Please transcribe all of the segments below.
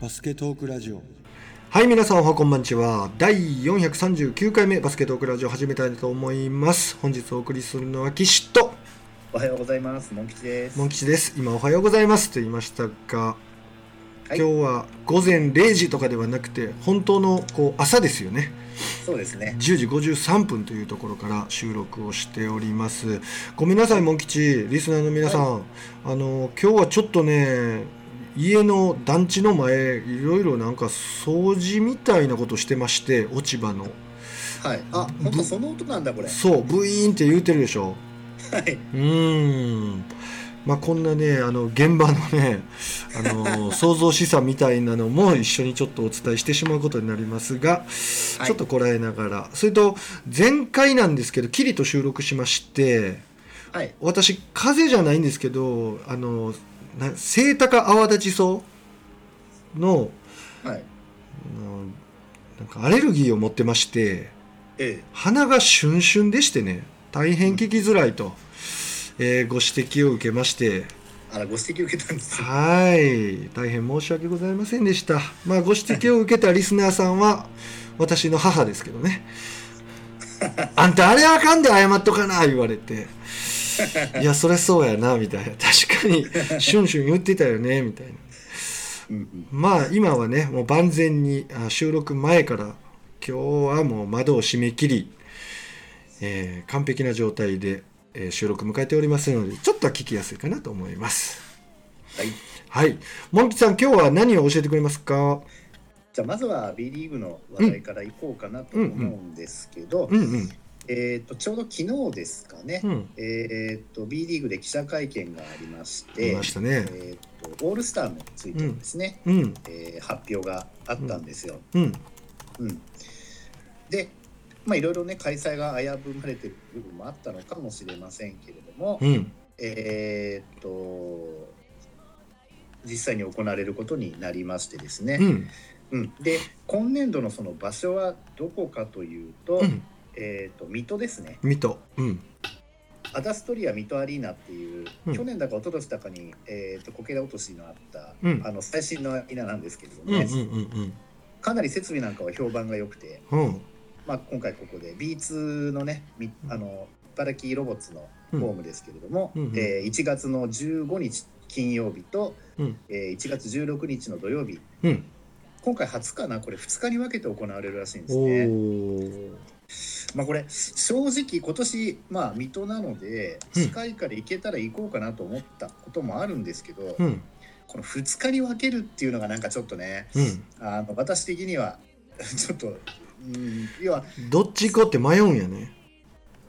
バスケトークラジオはい、皆さんおはこんばんちは。第439回目バスケットオークラジオ始めたいと思います。本日お送りするのは岸とおはようございます。モン吉です。モン吉です。今おはようございますと言いましたが、はい今日は午前0時とかではなくて、本当のこう朝ですよね。そうですね。10時53分というところから収録をしております。ごめんなさい、モン吉、リスナーの皆さん。あの、今日はちょっとね、家の団地の前、いろいろなんか掃除みたいなことしてまして、落ち葉の。はい。あ、本当その音なんだこれ。そう、ブイーンって言うてるでしょ。はい。うーん。まあ、こんなね、あの、現場のね、あの、創造資産みたいなのも一緒にちょっとお伝えしてしまうことになりますが、はいちょっとこらえながら。それと、前回なんですけど、キリと収録しまして、はい。私、風邪じゃないんですけど、あの、な清高泡立ちそうの、はい。なんかアレルギーを持ってまして、え鼻がシュンシュンでしてね大変聞きづらいと、えーご指摘を受けましてえ。あら、ご指摘受けたんですよ。はい大変申し訳ございませんでしたまあご指摘を受けたリスナーさんは私の母ですけどね あんたあれあかんで謝っとかな言われて いやそりゃそうやなみたいな。確かにシュンシュン言ってたよねみたいな。うんうん。まあ今はねもう万全にあ収録前から今日はもう窓を閉め切り、えー完璧な状態で、えー収録迎えておりますのでちょっとは聞きやすいかなと思います。はい。はい。モンキさん今日は何を教えてくれますか？じゃあ、まずは B リーグの話題からいこうかなと思うんですけど、うんうんえっと、ちょうど昨日ですかね。うん。えっと、B リーグで記者会見がありまし出てま、したね。えっと、オールスターについてですね、うん。えー発表があったんですよ。うん。うん、で、まあ、いろいろね開催が危ぶまれてる部分もあったのかもしれませんけれども、うん。えーっと実際に行われることになりましてですね、うん。うん。で今年度のその場所はどこかというと,、うんえーっと水戸ですね。水戸。うん。アダストリア水戸アリーナっていう、うん。去年だか一昨年だかに、えとこけら落としのあった、うん。あの最新のアリーナなんですけれどもね、うんうんうんかなり設備なんかは評判が良くて、うん。うんまあ、今回ここで B2 のねみあの茨城ロボッツのホームですけれども、うんうんえー1月の15日金曜日と、うん。えー1月16日の土曜日。うん。今回初かな？これ2日に分けて行われるらしいんですおね。ーまあ、これ正直今年、まあ、水戸なのでうん。近いから行けたら行こうかなと思ったこともあるんですけど、うん。この2日に分けるっていうのがなんかちょっとねうん。あの私的には ちょっと、うん、要はどっち行こうって迷うんやね。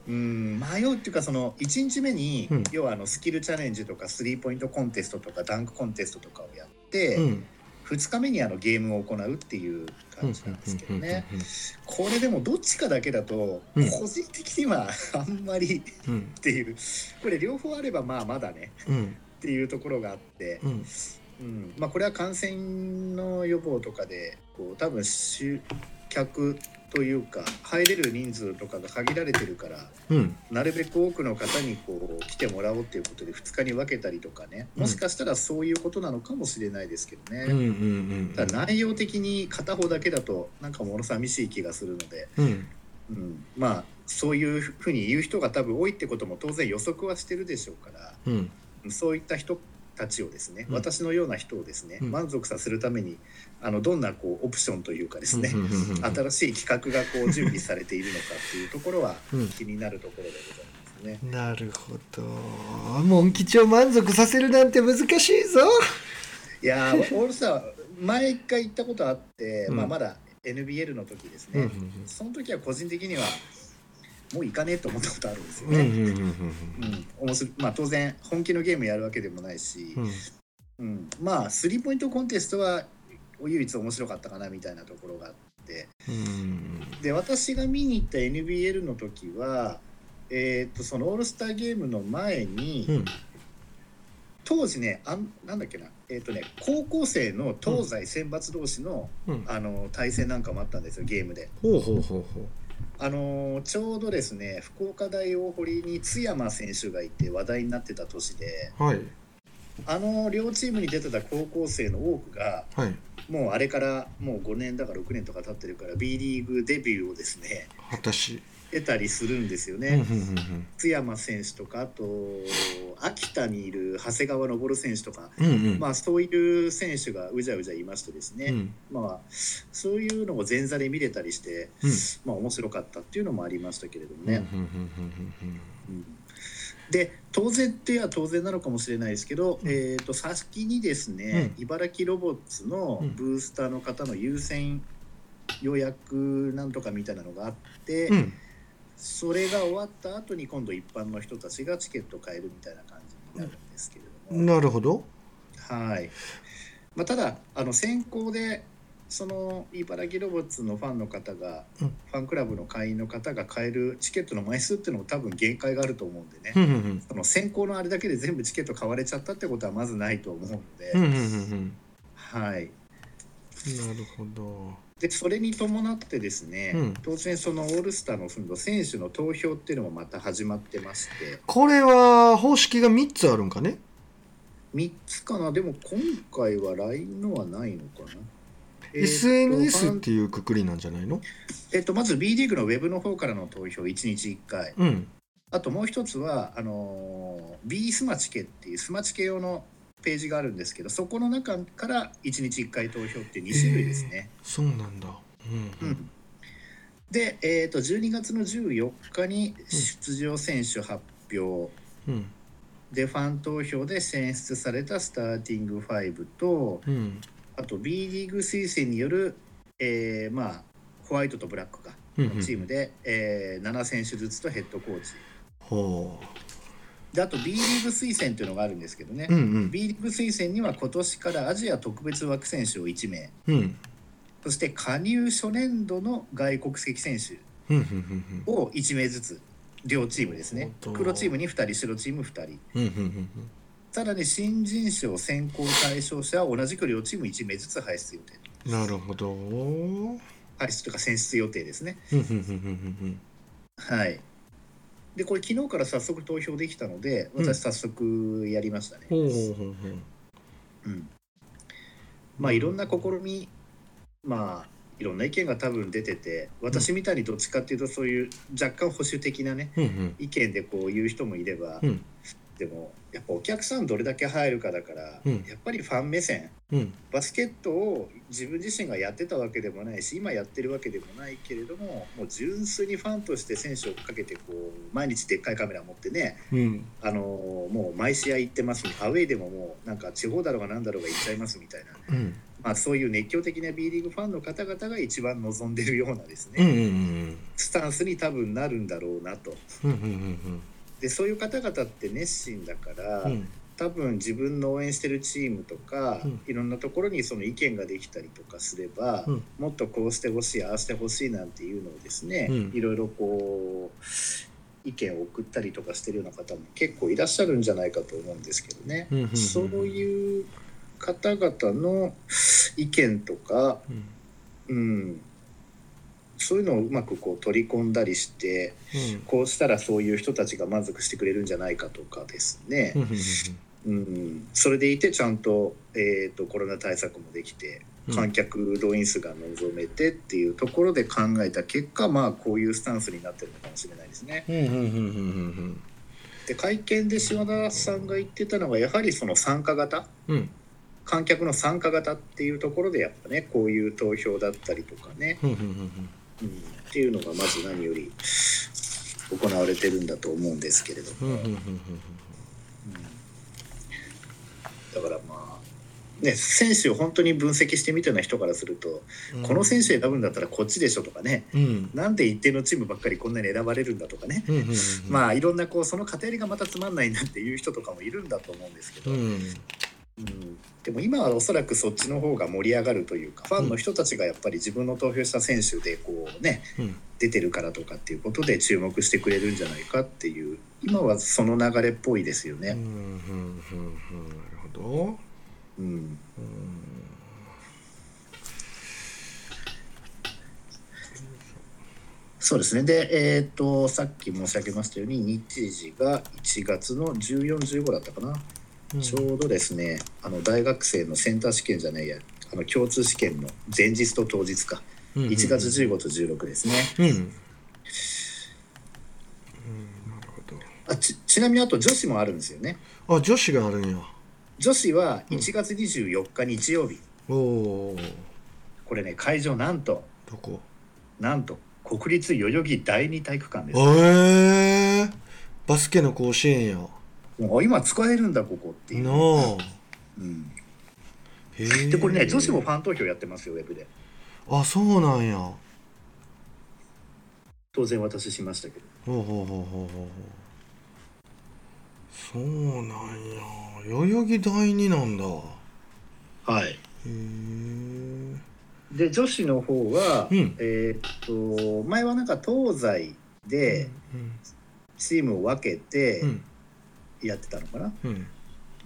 うん迷うっていうかその1日目に、うん。要はあのスキルチャレンジとかスリーポイントコンテストとかダンクコンテストとかをやって、うん2日目にあのゲームを行うっていううん感じなんですけどうんねこれでもどっちかだけだとうん。個人的にはあんまりうん。っていう。これ両方あればまあまだね。うん。っていうところがあって、うん。うん。まあ、これは感染の予防とかでこう多分集客というか入れる人数とかが限られてるからうん。なるべく多くの方にこう来てもらおうっていうことで2日に分けたりとかね。もしかしたらそういうことなのかもしれないですけどね、うんただ内容的に片方だけだとなんか物寂しい気がするので、うん。うん、まあそういうふうに言う人が多分多いってことも当然予測はしてるでしょうから。うんそういった人たちをですね、うん。私のような人をですね、うん。満足させるためにあのどんなこうオプションというかですね、新しい企画がこう準備されているのかっていうところはうん。気になるところでございますね。なるほど。モン吉を満足させるなんて難しいぞ。いやー オールスター前一回行ったことあって、うん。まあ、まだ NBL の時ですね、うん。その時は個人的にはもう行かねえと思ったことあるんですよね。うんうんうん面白いまあ、当然本気のゲームやるわけでもないし、うん。うん。まあスリーポイントコンテストは唯一面白かったかなみたいなところがあって。うんで私が見に行った NBL の時は、えー、とそのオールスターゲームの前に、うん。当時ねあんなんだっけな、えーとね、高校生の東西選抜同士の,、うん。あの対戦なんかもあったんですよゲームで。ほうほうほうほあのーちょうどですね福岡大大堀に津山選手がいて話題になってた年でうはい。あの両チームに出てた高校生の多くがはい。もうあれからもう5年だか6年とか経ってるから B リーグデビューをですね私得たりするんですようんうんね。うん。津山選手とかあと秋田にいる長谷川昇選手とか、うんうん。まあ、そういう選手がうじゃうじゃいましてですね、うん。まあ、そういうのを前座で見れたりして、うん。まあ、面白かったっていうのもありましたけれどもうんうんね。うんうんうん。で当然っては当然なのかもしれないですけど、うん。えー、と先にですね、茨城ロボッツのうんブースターの方の優先予約なんとかみたいなのがあって、うんうんそれが終わった後に今度一般の人たちがチケットを買えるみたいな感じになるんですけれども、なるほど。はい。まあ、ただあの先行でその茨城ロボッツのファンの方が、うん。ファンクラブの会員の方が買えるチケットの枚数っていうのも多分限界があると思うんでね、うんうんその先行のあれだけで全部チケット買われちゃったってことはまずないと思うので、うんうんうんうん。はい、なるほどでそれに伴ってですね、うん。当然そのオールスターのその選手の投票っていうのもまた始まってまして。これは方式が3つあるんかね？3つかな。でも今回は LINE のはないのかな、えーと SNS っていうくくりなんじゃないの？えっと、まず B リーグのウェブの方からの投票1日1回。うん。あともう一つはあのー B スマチケっていうスマチケ用のページがあるんですけどそこの中から1日1回投票って2種類ですね。そうなんだ。うんうん。で、えー、と12月の14日に出場選手発表。うん。でファン投票で選出されたスターティング5とうん。あと B リーグ推薦による、えーまあ、ホワイトとブラックがうんうん。のチームで、えー7選手ずつとヘッドコーチ。ほであと B リーグ推薦っていうのがあるんですけどね、ううんうん。B リーグ推薦には今年からアジア特別枠選手を1名。うん。そして加入初年度の外国籍選手を1名ずつ両チームですね。黒チームに2人白チーム2人。うんうんうんさらに新人賞選考対象者は同じく両チーム1名ずつ輩出予定。うんなるほど。うん輩出とか選出予定ですね。はいでこれ昨日から早速投票できたのでうん。私早速やりましたね、まあいろんな試みまあいろんな意見が多分出てて私みたいにどっちかっていうとそういう若干保守的なねうんうん。意見でこう言う人もいれば、うんでもやっぱお客さんどれだけ入るかだから、うん。やっぱりファン目線。うん。バスケットを自分自身がやってたわけでもないし今やってるわけでもないけれどももう純粋にファンとして選手をかけてこう毎日でっかいカメラ持ってねうん。あのもう毎試合行ってますアウェイでももうなんか地方だろうがなんだろうが行っちゃいますみたいな、うん。まあ、そういう熱狂的な B リーグファンの方々が一番望んでるようなですね、うんうんうんスタンスに多分なるんだろうなと。うんうんうんでそういう方々って熱心だから、うん。多分自分の応援してるチームとか、うん。いろんなところにその意見ができたりとかすれば、うん。もっとこうしてほしいああしてほしいなんていうのをですね、うん。いろいろこう意見を送ったりとかしてるような方も結構いらっしゃるんじゃないかと思うんですけどね、うんうんうんそういう方々の意見とか、うん。うん、そういうのをうまくこう取り込んだりしてうん。こうしたらそういう人たちが満足してくれるんじゃないかとかですね、うんそれでいてちゃんと,、えー、とコロナ対策もできてうん。観客動員数が望めてっていうところで考えた結果まあこういうスタンスになってるのかもしれないですね。で会見で島田さんが言ってたのはやはりその参加型うん。うん観客の参加型っていうところでやっぱねこういう投票だったりとかね、うん。っていうのがまず何より行われてるんだと思うんですけれども。うん。だからまあね選手を本当に分析してみたような人からすると、うん。この選手選ぶんだったらこっちでしょとかね。うん。なんで一定のチームばっかりこんなに選ばれるんだとかね、まあいろんなこうその過程がまたつまんないなっていう人とかもいるんだと思うんですけど、ううんんでも今はおそらくそっちの方が盛り上がるというかファンの人たちがやっぱり自分の投票した選手でこうねうん出てるからとかっていうことで注目してくれるんじゃないかっていう今はその流れっぽいですよね。うんうんうんうんなるほどうんうんそうですね。で、えっ、と、さっき申し上げましたように、日時が1月の14、15だったかな。うん。ちょうどですね、あの大学生のセンター試験じゃないや、あの共通試験の前日と当日か。うんうん1月15と16ですね。うん、うん、なるほあちちなみにあと女子もあるんですよね。どあ女子があるんや。女子は1月24日日曜日、おおー。これね会場なんとどこ？なんと国立代々木第二体育館です。えー、バスケの甲子園やもう今使えるんだここっていう、なあうん、でこれね女子もファン投票やってますよウェブで。あそうなんや。当然私しましたけど。ほうほうほうほうほうほう。そうなんや。代々木第二なんだ。へはい。えで女子の方は、うん。えーっと前はなんか東西でチームを分けてうんやってたのかな、うん。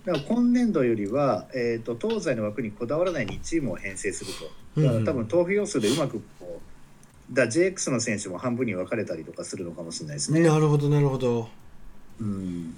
だから今年度よりは、えー、と東西の枠にこだわらない2チームを編成すると。だから多分投票要素でうまくこうだ JX の選手も半分に分かれたりとかするのかもしれないですね。なるほどなるほど。うん、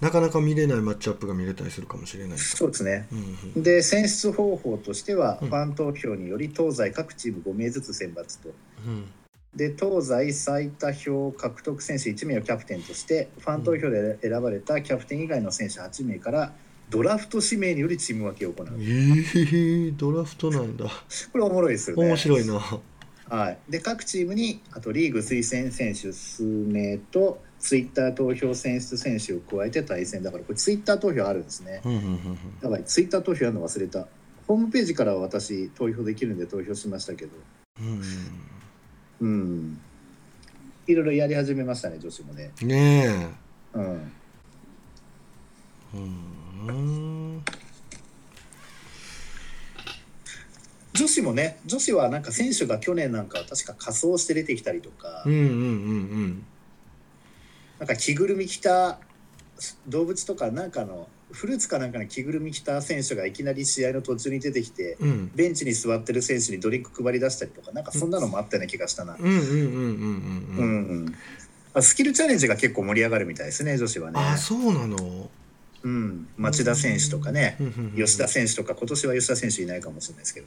なかなか見れないマッチアップが見れたりするかもしれないそうですね。うんうん。で選出方法としては、うん。ファン投票により東西各チーム5名ずつ選抜と。うんで東西最多票獲得選手1名をキャプテンとしてファン投票で選ばれたキャプテン以外の選手8名からドラフト指名によりチーム分けを行う。えー、ドラフトなんだ。これおもろいですよね。面白いな。はい、で各チームにあとリーグ推薦選手数名とツイッター投票選出選手を加えて対戦。だからこれツイッター投票あるんですね。うんうんうんやばい。ツイッター投票やるの忘れた。ホームページからは私投票できるんで投票しましたけど。うんうんいろいろやり始めましたね女子もね。うんねうんえ。うん。女子もね女子はなんか選手が去年なんかは確か仮装して出てきたりとか、うんうんうん。なんか着ぐるみ着た動物とかなんかのフルーツかなんかの着ぐるみ着た選手がいきなり試合の途中に出てきてうん。うんベンチに座ってる選手にドリンク配り出したりとかなんかそんなのもあったような気がしたな。スキルチャレンジが結構盛り上がるみたいですね女子はね。あそうなの。うん、町田選手とかね吉田選手とか今年は吉田選手いないかもしれないですけど。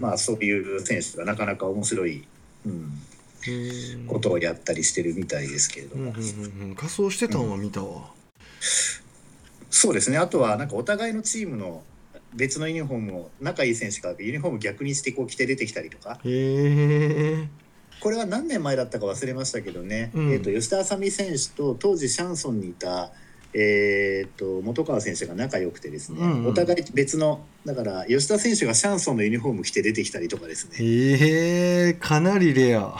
まあそういう選手がなかなか面白い、うん、うんことをやったりしてるみたいですけれども、うんうんうんうん。仮装してたんは見たわそうですね。あとはなんかお互いのチームの別のユニフォームを仲いい選手がユニフォーム逆にしてこう着て出てきたりとか。これは何年前だったか忘れましたけどね、うん。えー、と吉田麻美選手と当時シャンソンにいた、えー、と本川選手が仲良くてですね、うんうん。お互い別のだから吉田選手がシャンソンのユニフォーム着て出てきたりとかですね。へえかなりレア。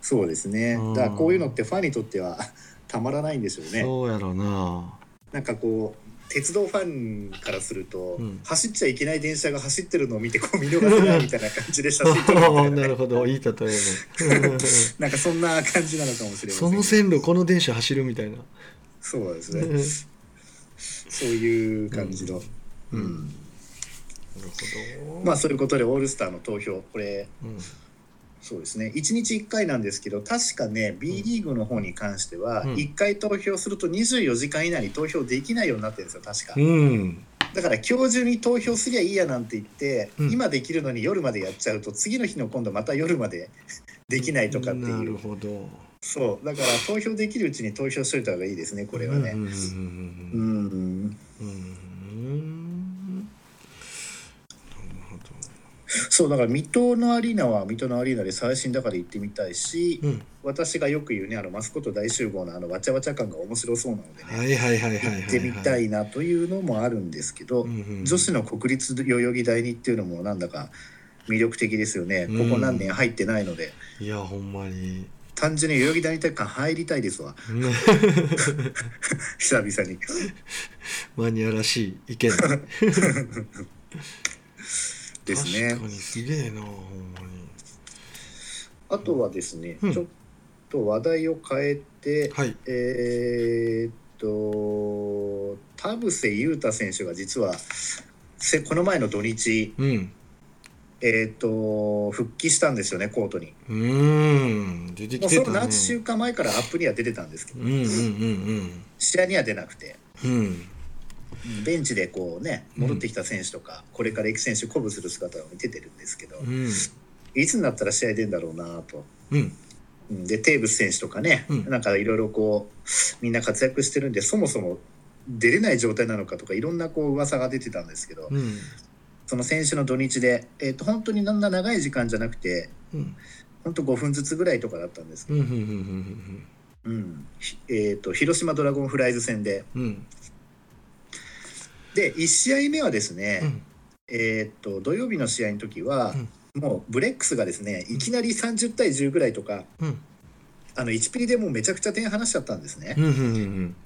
そうですね。うん。だからこういうのってファンにとってはたまらないんでしょうね。そうやろななんかこう鉄道ファンからすると、うん。走っちゃいけない電車が走ってるのを見てこう見逃せないみたいな感じで写真撮るみたいな,、ね、なるほどいい例え ね。なんかそんな感じなのかもしれませんその線路この電車走るみたいなそうですね。そういう感じの、うん。うん。なるほど。まあそういうことでオールスターの投票これうんそうですね。1日1回なんですけど確かね B リーグの方に関してはうん。1回投票すると24時間以内に投票できないようになってるんですよ確か。うん。だから今日中に投票すりゃいいやなんて言って、うん。今できるのに夜までやっちゃうと次の日の今度また夜まで できないとかってないるうほど。そう。だから投票できるうちに投票しといた方がいいですねこれはね。うんうんうんうんうんうんなるほど そうだから水戸のアリーナは水戸のアリーナで最新だから行ってみたいし、うん。私がよく言うねあのマスコット大集合のあのわちゃわちゃ感が面白そうなのでね、行ってみたいなというのもあるんですけど、うんうん女子の国立代々木第二っていうのもなんだか魅力的ですよね、うん。ここ何年入ってないので。いやほんまに。単純に代々木第二体育館入りたいですわ。ね 久々に。マニアらしい意見 ですね。確かにすげえなほんまに。あとはですね、うん。ちょっと話題を変えて、はい。えーっと田臥勇太選手が実はせこの前の土日、うん。えーっと復帰したんですよねコートに。うーん。出てきてたね。その何週間前からアップには出てたんですけど。うんうんうん試合には出なくて。うんうんうんベンチでこうね戻ってきた選手とか、これから行く選手鼓舞する姿を見ててるんですけど、うん。いつになったら試合出るんだろうなと。でテーブス選手とかね、うん。なんかいろいろこうみんな活躍してるんでそもそも出れない状態なのかとかいろんなこう噂が出てたんですけど、うん。その選手の土日で、えー、と本当になんな長い時間じゃなくてうん。本当5分ずつぐらいとかだったんですけど、うんえー、と広島ドラゴンフライズ戦でうんうんで1試合目はですね、うん。えー、と土曜日の試合の時は、もうブレックスがですねいきなり30対10ぐらいとかうん。あの1ピリでもうめちゃくちゃ点離しちゃったんですね。うんうんうん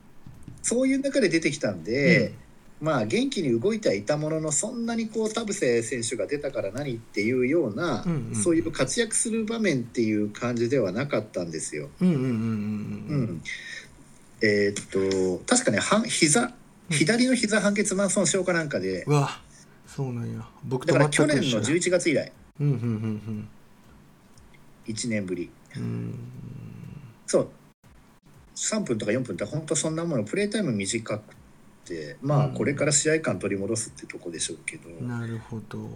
そういう中で出てきたんで、まあ元気に動いてはいたもののそんなにこう田臥選手が出たから何っていうような、うんうん。そういう活躍する場面っていう感じではなかったんですよ。うんうんうんうんうん。えーっと確かねは膝うん左の膝半月板損傷かなんかで、うわそうなんや。僕とだから去年の一緒だ。11月以来。うんうんうん1年ぶり。うん。うんそう。3分とか4分って本当そんなもの。プレータイム短くてまあうん。これから試合感取り戻すってとこでしょうけど、なるほど。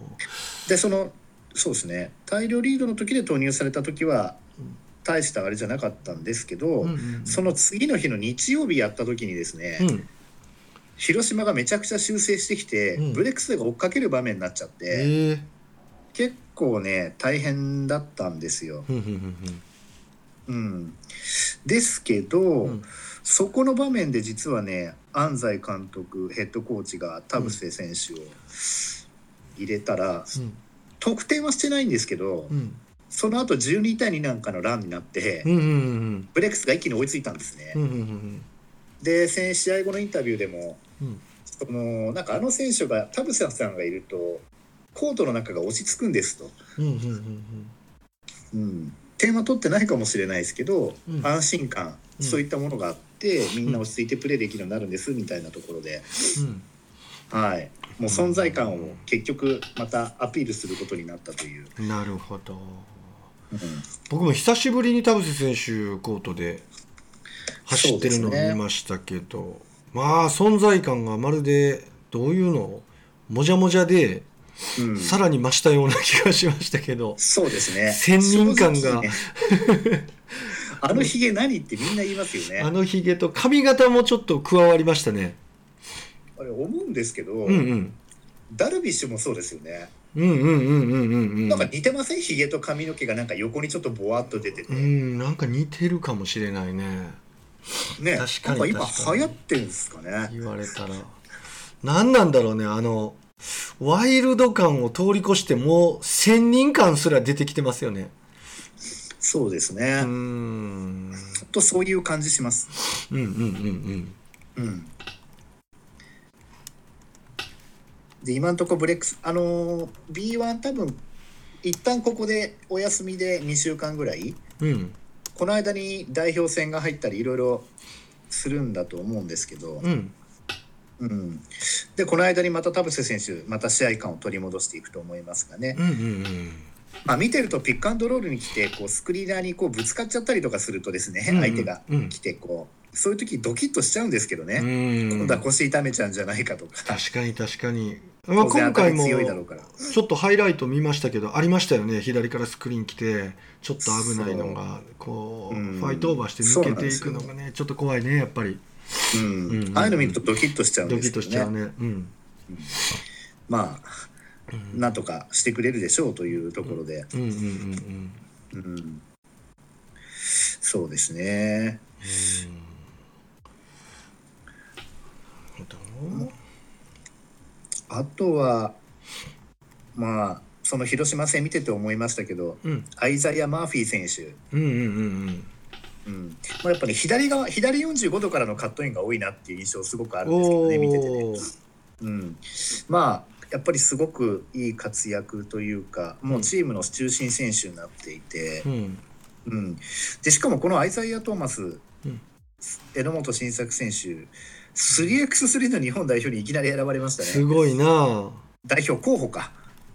でそのそうですね。大量リードの時で投入された時はうん。大したあれじゃなかったんですけど、うんうん。その次の日の日曜日やった時にですね、うん広島がめちゃくちゃ修正してきて、うん。ブレックスが追っかける場面になっちゃって、ええ。結構ね大変だったんですよ。うん。ですけど、うん。うんそこの場面で実はね安西監督ヘッドコーチが田臥選手を入れたら、うん。得点はしてないんですけど、うん。その後12対2なんかのランになって、ブレックスが一気に追いついたんですね。うんうんうんで先試合後のインタビューでもうんそのなんかあの選手が田臥さんがいるとコートの中が落ち着くんですと、点は取ってないかもしれないですけど、うん。安心感、うん。そういったものがあってみんな落ち着いてプレーできるようになるんですみたいなところで、うん。はい、もう存在感を結局またアピールすることになったという。うんなるほど。うん。僕も久しぶりに田臥選手コートで走ってるのを見ましたけど、まあ存在感がまるでどういうの？もじゃもじゃでうん。さらに増したような気がしましたけど、そうですね。先人感が。ね。あのひげ何ってみんな言いますよね。あのひげと髪型もちょっと加わりましたね。あれ思うんですけど、うんうん。ダルビッシュもそうですよね、うんうんうんうんうんうん。なんか似てません？ひげと髪の毛がなんか横にちょっとぼわっと出てて、うんなんか似てるかもしれないねね確かになんか今流行ってるんですかね。言われたら。何なんだろうねあのワイルド感を通り越してもう先人感すら出てきてますよね。そうですうね、ーん。とそういう感じします。うんうんうんうん。で今のところブレックスあのー B1 多分一旦ここでお休みで2週間ぐらいうんうんこの間に代表戦が入ったりいろいろするんだと思うんですけど、うん。うん、でこの間にまた田臥選手また試合感を取り戻していくと思いますがね、うんうんまあ、見てるとピックアンドロールに来てこうスクリーナーにこうぶつかっちゃったりとかするとですね、うんうん。相手がうん。来てこうそういう時ドキッとしちゃうんですけどうね、ん。今度は腰痛めちゃうんじゃないかとか。確かに確かに、まあ、今回もちょっとハイライト見ましたけどありましたよね。左からスクリーン来てちょっと危ないのがこううん。ファイトオーバーして抜けていくのがねちょっと怖いねやっぱり。うん。うん。うんああいうの見るとドキッとしちゃうんドキッですけどねとしちゃうね。うん。まあうん。なんとかしてくれるでしょうというところで、そうですね。うんあとはまあその広島戦見てて思いましたけどうん。アイザイア・マーフィー選手。うんうんうんうん。まあ、やっぱり左側左45度からのカットインが多いなっていう印象すごくあうんるんですけどおね見ててね、ーうん、まあやっぱりすごくいい活躍というかもうチームの中心選手になっていてう、ん。うん、でしかもこのアイザイア・トーマス、ん。榎本晋作選手 3x3 の日本代表にいきな。り選ばれましたねすごいな。代表候補か。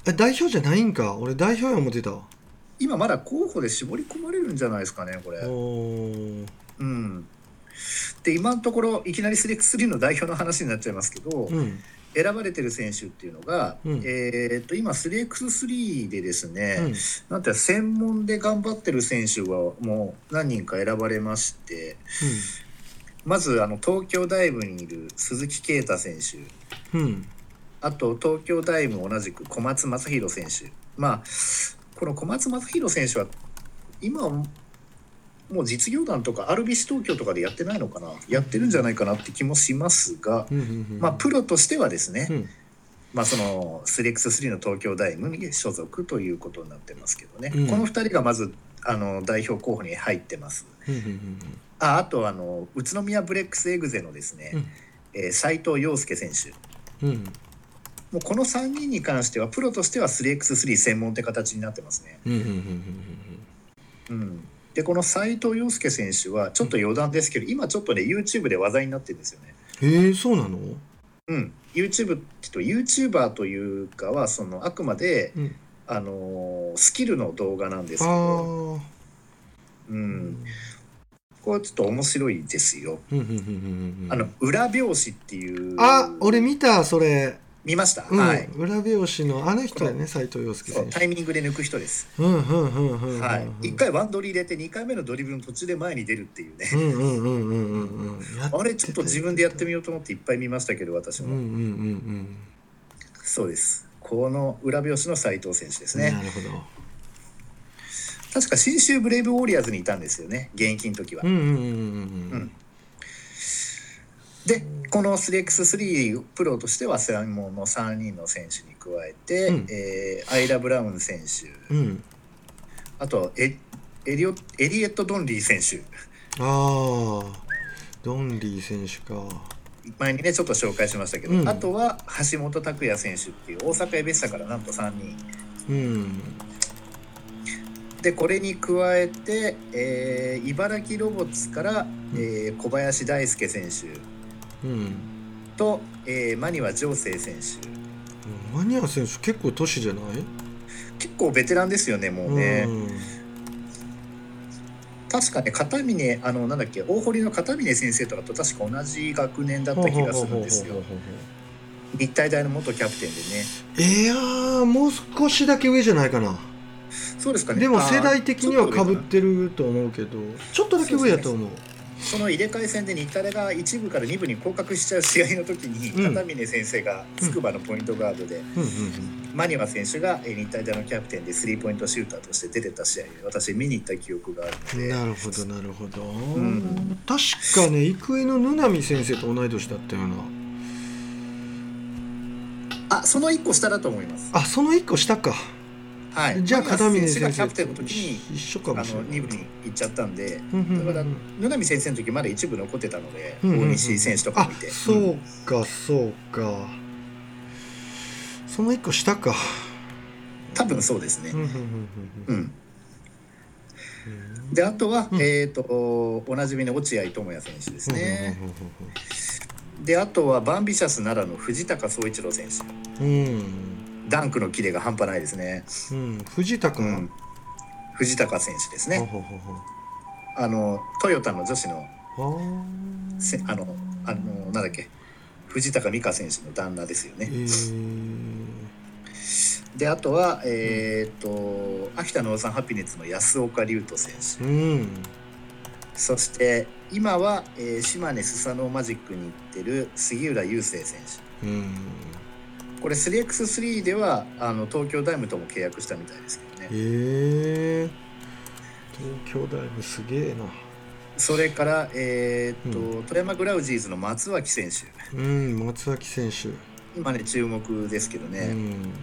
え代表じゃないんか？俺代表や思ってた。わ今まだ候補で絞り込まれるんじゃないですかねこれ。うん、で今のところいきなりスレックス3の代表の話になっちゃいますけど、うん。選ばれてる選手っていうのが、うん。えーっと今 3x3 でですね、うん。なんて専門で頑張ってる選手がもう何人か選ばれましてまずあの東京ダイブにいる鈴木啓太選手。うん。うんあと東京ダイブ同じく小松正弘選手。まあこの小松正弘選手は今はもう実業団とかアルビス東京とかでやってないのかな？やってるんじゃないかなって気もしますが、うんうんうん。まあ、プロとしてはですね、うん。まあ、その 3x3 の東京ダイムに所属ということになってますけどね、うん。この2人がまずあの代表候補に入ってます。うんうんああとあの宇都宮ブレックスエグゼのですね、うん。えー斉藤陽介選手。うん。うんもうこの3人に関してはプロとしては 3x3 専門って形になってますね。うんうんうんうん、でこの斉藤陽介選手はちょっと余談ですけど、今ちょっとね YouTube で話題になってるんですよね。うんへえそうなの？うん、YouTube ってと YouTuber というかはそのあくまで、うん。あのースキルの動画なんですあけど、あうん、これちょっと面白いですよ。うんうんうんうんうん。あの裏表紙っていう。あ俺見たそれ。見ました、うんはい。裏表紙のあの人やね斉藤陽介タイミングで抜く人です。うんうんうんうんうんはい、1回ワンドリ入れて2回目のドリブルの途中で前に出るっていうね、うんうんうんうんうんあれちょっと自分でやってみようと思っていっぱい見ましたけど私も、うんうんうんうん。そうです。この裏表紙の斉藤選手ですね、なるほど確か新州ブレイブウォリアーズにいたんですよね。現役の時は、でこの 3x3 プロとしては専門の3人の選手に加えて、うん。えーアイラ・ブラウン選手。うん。うんあとエエリオエリエット・ドンリー選手。ああドンリー選手か。前にねちょっと紹介しましたけど、うん。あとは橋本拓也選手っていう大阪エベッサからなんと3人。うんでこれに加えて、えー茨城ロボッツから、えー小林大輔選手うん。と、えー、マニワ常生選手。マニア選手結構年じゃない？結構ベテランですよねもうね、うん。確かね片峰あのなんだっけ大堀の片峰先生とかと確か同じ学年だった気がするんですよ。日体大の元キャプテンでね。いやーもう少しだけ上じゃないかなそうですかね。でも世代的にはかぶってると思うけどちょっとだけ上やと思う。上その入れ替え戦で日体大が1部から2部に降格しちゃう試合の時に、うん。片峰先生が筑波のポイントガードで、うんうんマニワ選手がえー日体大のキャプテンでスリーポイントシューターとして出てた試合私見に行った記憶があるうんので。なるほどなるほど、ん。確かね生稲の布波先生と同い年だったような。あその1個下だと思います。あその一個下かはい。じゃあ片峰選手が先生キャプテンの時に一緒かあのもしれない。2部に行っちゃったんでうんうんうんだから野波先生の時まだ一部残ってたので、うんうんうん大西選手とかもいて。あそうかそうか。その一個下か。多分そうですね。であとは、うん。えっ、とおなじみの落合智也選手ですね、うんうんであとはバンビシャス奈良の藤高総一郎選手。うんダンクのキレが半端ないですね、うん。うん藤高うん、藤高選手ですね。ほうほうほあのトヨタの女子のはせあのあのなんだっけ？藤高美香選手の旦那ですよえね。ー。であとは、えっ、と秋田ノーザンハピネッツの安岡龍斗選手。うん。そして今は、えー島根スサノーマジックに行ってる杉浦雄星選手。うんこれ 3x3 ではあの東京ダイムとも契約したみたいですけどね。え。ー、東京大ムすげえな。それから、えーっとう富山グラウジーズの松脇選手。うん松脇選手。今ね注目ですけどうね、ん。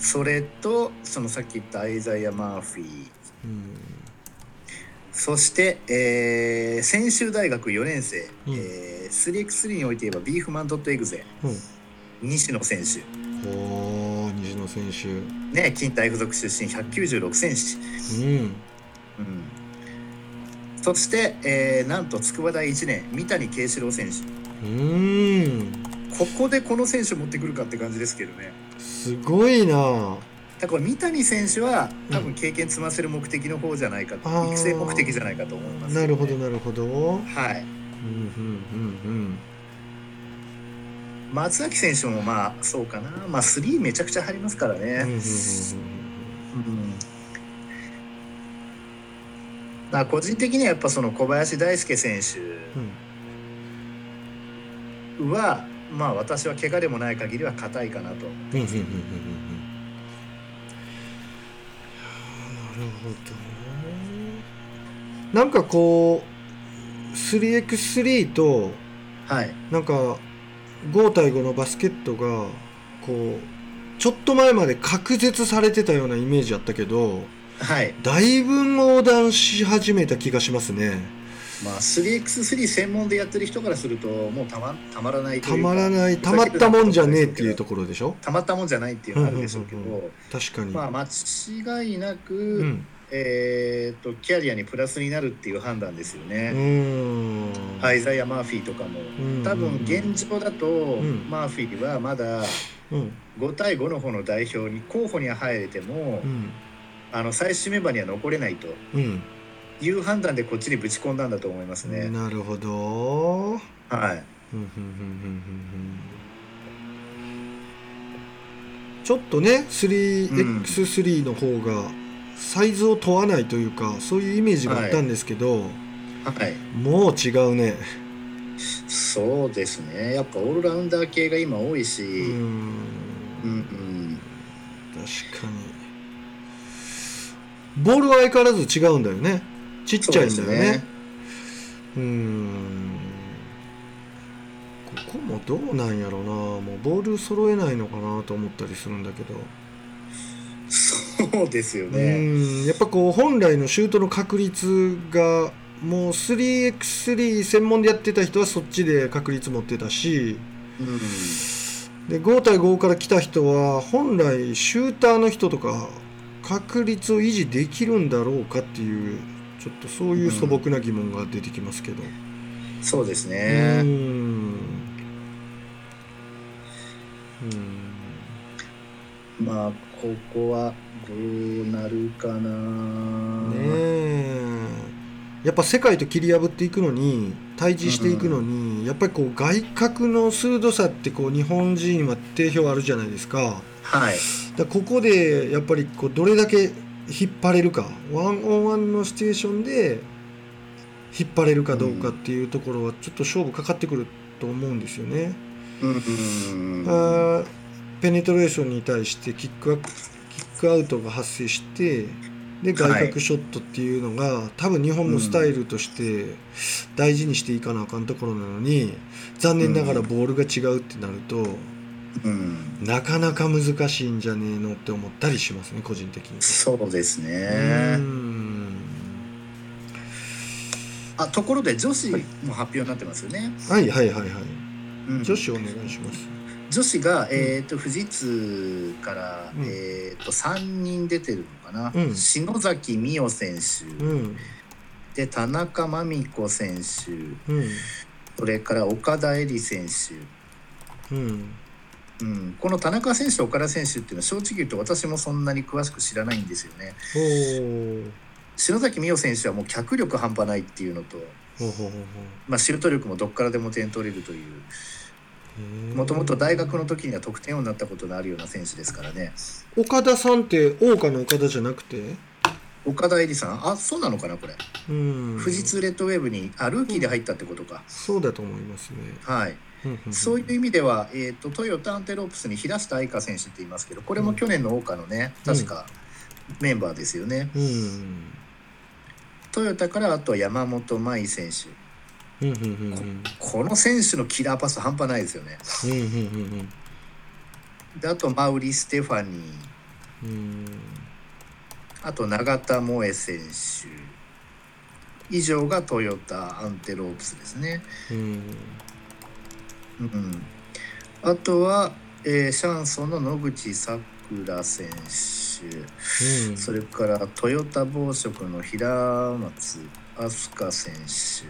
それとそのさっき言ったアイザイア・マーフィー。うん。そして、えー、専修大学4年生、うん。えー、3x3 において言えばビーフマンドットエグゼ。うん西野選手。おー西野選手。ね近代付属出身196センチ、うん。うん、そして、えーなんと筑波大1年三谷慶志郎選手。うん。ここでこの選手持ってくるかって感じですけどね。すごいな。だから三谷選手は多分経験積ませる目的の方じゃないかと、あー。育成目的じゃないかと思います、なるほどなるほど。うんはいうんうん松崎選手もまあそうかな。まあ3めちゃくちゃ入りますからね、うんだから個人的にはやっぱその小林大輔選手うんは、まあ私は怪我でもない限りは硬いかなと。うんうんうんうん。うんうんなるほどなんかこう 3x3 とはい。なんか5対5のバスケットがこうちょっと前まで隔絶されてたようなイメージあったけどはい。だいぶ横断し始めた気がしますね。まあ 3x3 専門でやってる人からするともうたまたまらないとたまらないたまったもんじゃねえっていうところでしょ？たまったもんじゃないっていうのがあるでしょうけど、うんうん。確かに、まあ間違いなく、うんえー、とキャリアにプラスになるっていう判断ですようね。ん。アイザイア・マーフィーとかも。うん。多分現状だと、ん。マーフィーはまだうん。5対5の方の代表に候補には入れても、うん。あの最終メンバーには残れないとうん。いう判断でこっちにぶち込んだんだと思いますね。なるほど。はい。うんうんうんうんうん。うんちょっとね 3x3 の方がサイズを問わないというかそういうイメージがあったんですけど、はい。もう違うね。そうですね。やっぱオールラウンダー系が今多いし、ううん、んうん、確かに。ボールは相変わらず違うんだよね。ちっちゃいんだよね。うーん。ここもどうなんやろうな。もうボール揃えないのかなと思ったりするんだけど、そうですようね。やっぱこう本来のシュートの確率がもう 3x3 専門でやってた人はそっちで確率持ってたしうん、で5対5から来た人は本来シューターの人とか確率を維持できるんだろうかっていうちょっとそういう素朴な疑問が出てきますけど。そうですうね。ーんうまあここはどうなるかな。んねえやっぱ世界と切り破っていくのに対峙していくのに、やっぱりこう外角の鋭さってこう日本人は定評あるじゃないですかはい。だここでやっぱりこうどれだけ引っ張れるかワンオンワンのシチュエーションで引っ張れるかどうかっていうところはちょっと勝負かかってくると思うんですよね。うん、うん、あーペネトレーションに対してキックアキックアウトが発生してで外角ショットっていうのが、多分日本のスタイルとして大事にしていかなあかんところなのに残念ながらボールが違うってなると、うん。なかなか難しいんじゃねえのって思ったりしますね個人的に。そうですうね。んあところで女子も発表になってますよね。はいはいはいはいうん女子お願いします。女子が、えー、と富士通から、うん。えー、と3人出てるのかな、うん。篠崎美代選手、うん。で田中真美子選手。うん。それから岡田絵里選手、うん。うん、この田中選手岡田選手っていうのは正直言うと私もそんなに詳しく知らないんですよね。篠崎美代選手はもう脚力半端ないっていうのと、ほうほうほうほう。まあ、シュート力もどっからでも点取れるというもともと大学の時には得点王になったことのあるような選手ですからね。岡田さんって大岡の岡田じゃなくて？岡田絵里さん？あそうなのかなこれ。うん。富士通レッドウェーブにあルーキーで入ったってことか、そうだと思いますね、はい、うんうんそういう意味では、えー、とトヨタアンテロープスに平下愛香選手って言いますけどこれも去年の桜花のね確かメンバーですよね、うん。トヨタからあとは山本麻衣選手。うんうんうんうんこの選手のキラーパス半端ないですよね。であとマウリ・ステファニー。うん。あと永田萌選手。以上がトヨタアンテロープスですね。うん。うん、あとは、えーシャンソンの野口さくら選手、うん。それからトヨタ紡織の平松飛鳥選手、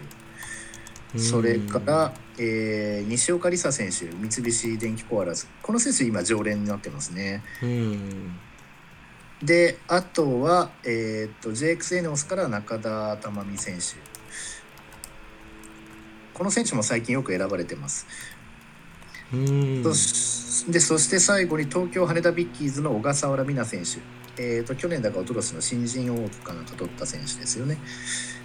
それから、えー西岡里沙選手三菱電機コアラズ。この選手今常連になってますね。うん。であとは、えー、と JX エネオスから中田珠美選手。この選手も最近よく選ばれてます。でそして最後に東京羽田ビッキーズの小笠原美奈選手、えー、と去年だか一昨年の新人王かなんか取った選手ですよね。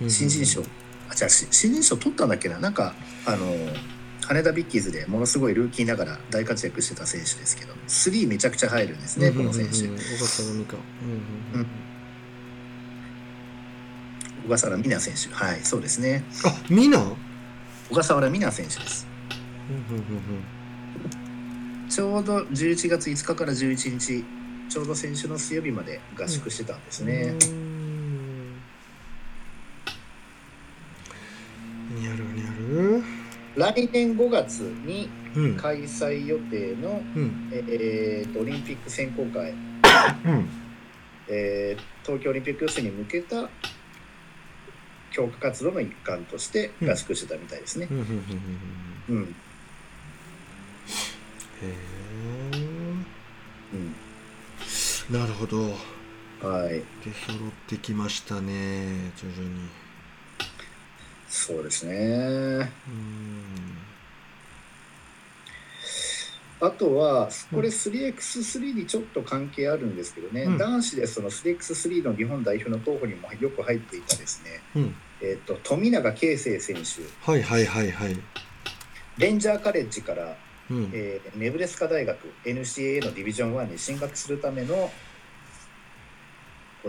新人賞あじゃあし新人賞取ったんだっけな？なんかあの羽田ビッキーズでものすごいルーキーながら大活躍してた選手ですけど3めちゃくちゃ入るんですね、この選手。小笠原美奈選手。はいそうですね。あ美奈？小笠原美奈選手です。ちょうど11月5日から11日ちょうど先週の水曜日まで合宿してたんですうんね、うーん来年5月にうん。開催予定の、うん。えーとオリンピック選考会、うん。えー東京オリンピック予選に向けた強化活動の一環として合宿してたみたいですね。う。ん。なるほど。はい、で揃ってきましたね徐々にそうですね。うん。あとは、これ 3x3 にちょっと関係あるんですけどね、うん。男子でその 3x3 の日本代表の候補にもよく入っていたですね、うん。えっ、と、富永啓生選手、はいはいはいはい。レンジャーカレッジから、うん。えーネブレスカ大学 NCAA のディビジョン1に進学するための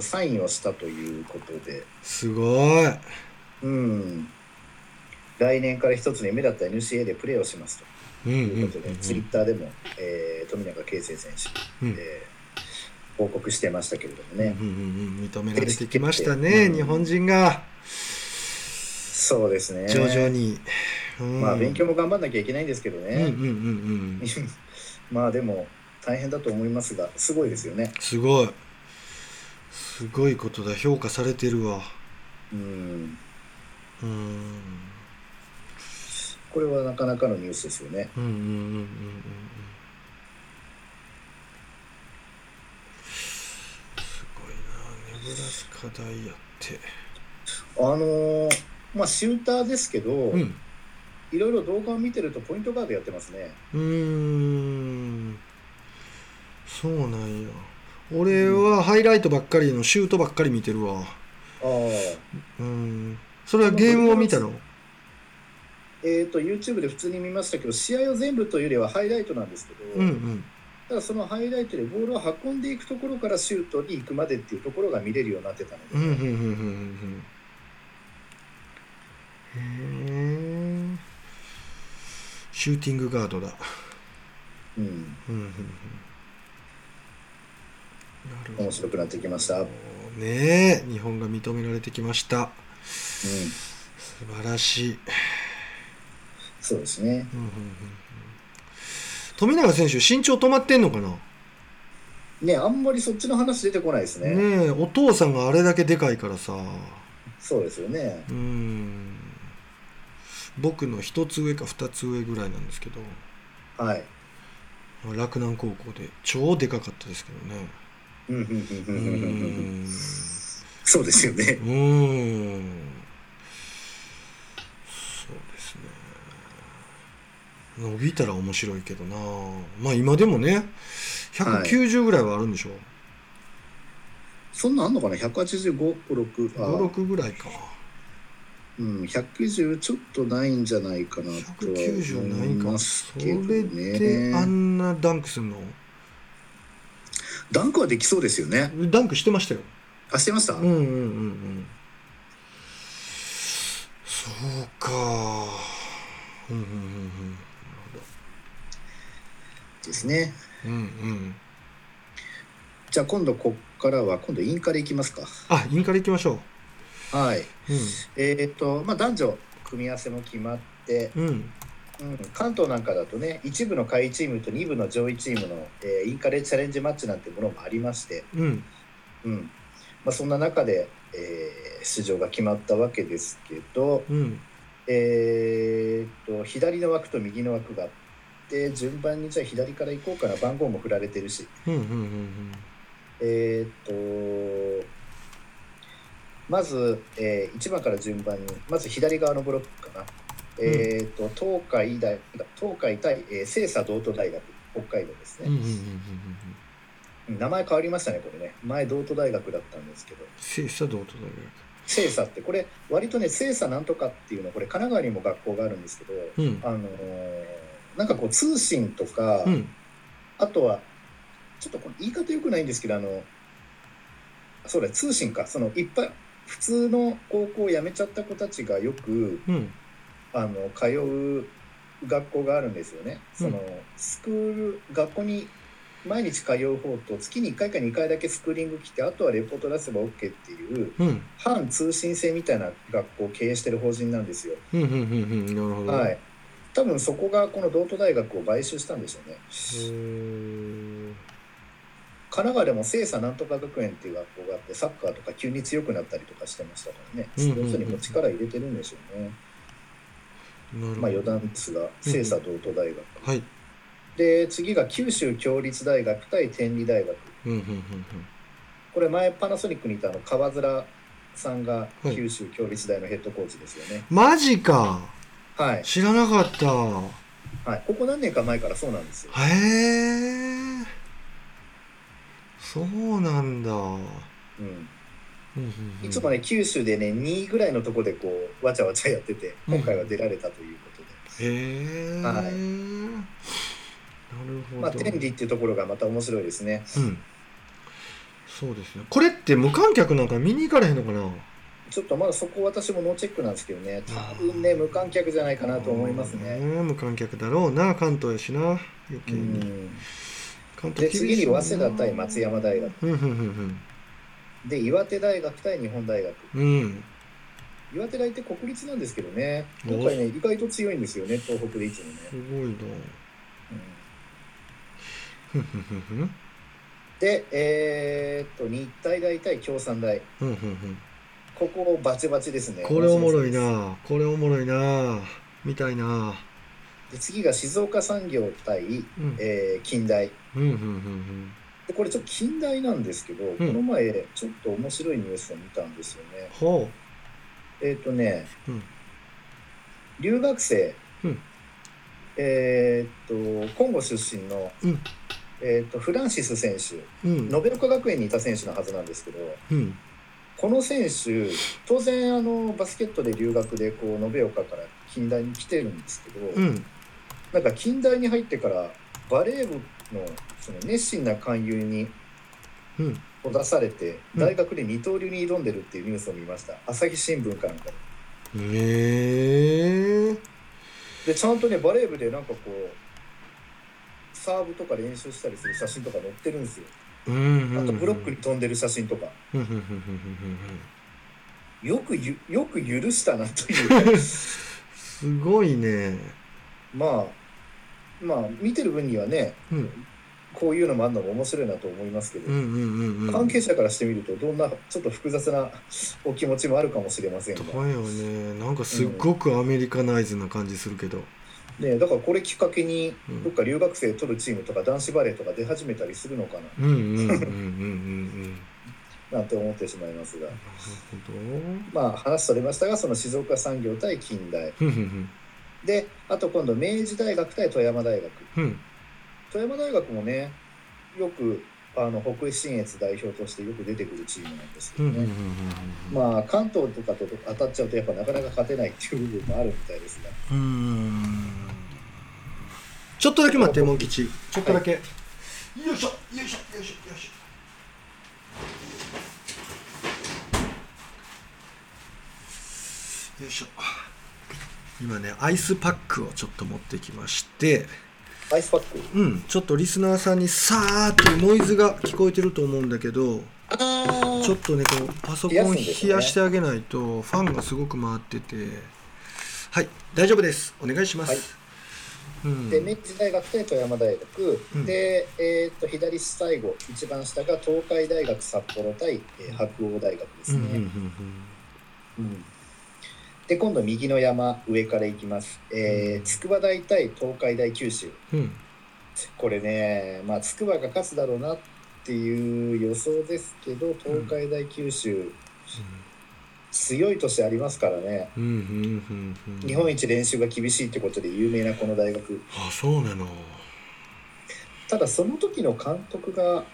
サインをしたということで、すごいうん、来年から一つの夢だった NCAA でプレーをしますと。うんうんいうことで、ツイッターでも、えー富永啓生選手、うん。えー報告してましたけれどもね、うんうんうん認められてきましたね、うん。日本人が。そうですね。徐々に、うん。まあ勉強も頑張んなきゃいけないんですけどうんうんうね、ん。まあでも大変だと思いますがすごいですよね。すごい。すごいことだ。評価されてるわ。うんうんこれはなかなかのニュースですよね。うんうんうん。うんうんすごいな。ネブラスカ大やって。あのーまあシューターですけど、うん。いろいろ動画を見てるとポイントガードやってますね。うーん。そうなんや。俺はハイライトばっかりのシュートばっかり見てるわ。ああうんそれはゲームを見たの？えっ、と YouTube で普通に見ましたけど試合を全部というよりはハイライトなんですけど、うんうん。ただそのハイライトでボールを運んでいくところからシュートに行くまでっていうところが見れるようになってたので、うんうんうん。うんうんうんへえシューティングガードだ。うん、うんうんうん。なるほど。面白くなってきました、うん、ねえ。日本が認められてきました素晴らしい、そうですね。うんうんうんうん。富永選手身長止まってんのかな？ねあんまりそっちの話出てこないですね。ねえお父さんがあれだけでかいからさ。そうですよね。うん。僕の一つ上か二つ上ぐらいなんですけど。はい。洛南高校で超でかかったですけどね。うんうんうん。うんそうですよね。うん。そうですね。伸びたら面白いけどな。まあ今でもね190ぐらいはあるんでしょ、そんなんあんのかな？185、6、あ。56ぐらいか。うん、190ちょっとないんじゃないかなとは190思ないいか。ますそれけどであね。んなダンクすんの？ダンクはできそうですよね。ダンクしてましたよあ、してました、うんうんうんうん。そうか。うんうんうんですね。うんうん。うんじゃあ今度こっからは今度インカレいきますか。あインカレ行きましょはい。うえっ、と、まあ男女組み合わせも決まって、うんうん。うん、関東なんかだとね、一部の下位チームと二部の上位チームの、えーインカレチャレンジマッチなんてものもありまして、うん。うんまあ、そんな中で、えー出場が決まったわけですけど、うん。えーっと左の枠と右の枠があって順番にじゃあ左から行こうかな。番号も振られてるし、うんうんうんえーっとまず、え1番から順番にまず左側のブロックかな、えーっと東海大東海対、えー、清佐道都大学北海道ですね、うんうんうんうんうん名前変わりましたねこれね。前道都大学だったんですけど。精査道都大清佐ってこれ割とね清佐なんとかっていうのこれ神奈川にも学校があるんですけど、学うん。あのーなんかこう通信とか、うん。あとはちょっとこれ言い方よくないんですけどあのそうだ通信か。そのいっぱい普通の高校を辞めちゃった子たちがよくうん。あの通う学校があるんですよね。そのスクール学校に毎日通う方と月に1回か2回だけスクーリング来てあとはレポート出せば OK っていううん。反通信制みたいな学校を経営してる法人なんですよ。うんうんうんうん。なるほど。はい。多分そこがこの道都大学を買収したんでしょうね。神奈川でも清佐なんとか学園っていう学校があってサッカーとか急に強くなったりとかしてましたからね。スポーツにも力入れてるんでしょうね、まあ余談ですが清佐道都大学、はいで次が九州共立大学対天理大学。うんうんうんこれ前パナソニックにいたあの川面さんがはい。九州共立大のヘッドコーチですよね。うんマジか。はい、知らなかった。はい、ここ何年か前からそうなんですよ、へえ。そうなんだ、うん。うん、うんうん。いつもね九州でね2位ぐらいのとこでこうわちゃわちゃやってて今回は出られたということで、へえ、はいまあ天理っていうところがまた面白いですね。うん。そうですね。これって無観客なんか見に行かれへんのかな？ちょっとまだそこ私もノーチェックなんですけどね、多分ね、無観客じゃないかなと思いますね。うん無観客だろうな関東やしな。余う計に、で、次にな。早稲田対松山大学。うんうんうんで、岩手大学対日本大学。うん。うん岩手大って国立なんですけどね、お今回ね、意外と強いんですよね、東北でいつもね。すごいなうんふんふんふんふん で、えーっと、日体大対京産大。ここバチバチですね。これおもろいな。これおもろいな。みたいな。で、次が静岡産業対、うん。えー近代。うんうんうんで、これちょっと近代なんですけど、この前、ちょっと面白いニュースを見たんですよね。ほえっ、とね、うん。留学生、うん。えーっと、コンゴ出身の、うんえーっと、フランシス選手、ううん。延岡学園にいた選手のはずなんですけど、うん。この選手、当然あの、バスケットで留学でこう延岡から近代に来てるんですけど、うん。なんか近代に入ってから、バレー部のその熱心な勧誘にうん。を出されて、うん。大学で二刀流に挑んでるっていうニュースを見ました。朝日新聞かなんかで。へえでちゃんとねバレー部でなんかこうサーブとか練習したりする写真とか載ってるんですよ。うんうんうんあとブロックに飛んでる写真とか。うんうんうんうんうん。よくゆよく許したなという。うんすごいね。まあまあ見てる分にはねうん。こういうのもあるのが面白いなと思いますけど、うんうんうんうん。関係者からしてみるとどんなちょっと複雑なお気持ちもあるかもしれませんが、だよね。なんかすっごくアメリカナイズな感じするけどね、だからこれきっかけにうん。どっか留学生取るチームとか男子バレーとか出始めたりするのかな。なんて思ってしまいますが。まあ話それましたがその静岡産業対近代。であと今度明治大学対富山大学。富山大学もねよくあの北信越代表としてよく出てくるチームなんですけどね、まあ関東とかと当たっちゃうとやっぱなかなか勝てないっていう部分もあるみたいですが。うーんちょっとだけ待ってモン吉。ちょっとだけ、よいしょよいしょよいしょよいしょ。よいしょ。今ねアイスパックをちょっと持ってきましてアイスパック。うんちょっとリスナーさんにさーっていうノイズが聞こえてると思うんだけどあちょっとねこうパソコンを冷やしてあげないとファンがすごく回ってて。はい大丈夫です。お願いします、はい。うん。で明治大学対富山大学、うん。で、えー、と左最後一番下が東海大学札幌対、えー白鴎大学ですうんうんね、うんで今度右の山上からいきます、えー筑波大対東海大九州。うん。うんこれねまあ筑波が勝つだろうなっっていう予想ですけど東海大九州、強い年ありますからね。うんうんうんうん。日本一練習が厳しいってことで有名なこの大学。あそうなの。ただその時の監督が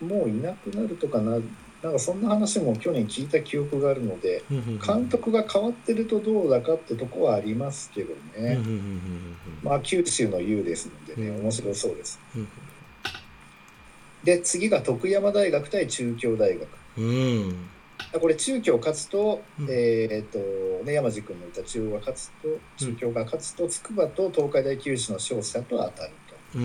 もういなくなるとかななんかそんな話も去年聞いた記憶があるので監督が変わってるとどうだかってとこはありますけどね、まあ九州の U ですのでねうん面白そうです。うんで次が徳山大学対中京大学。うん。これ中京勝つと,、うん。えーっとね、山地君のいた中央が勝つと中京が勝つと筑波と東海大九州の勝者と当たると。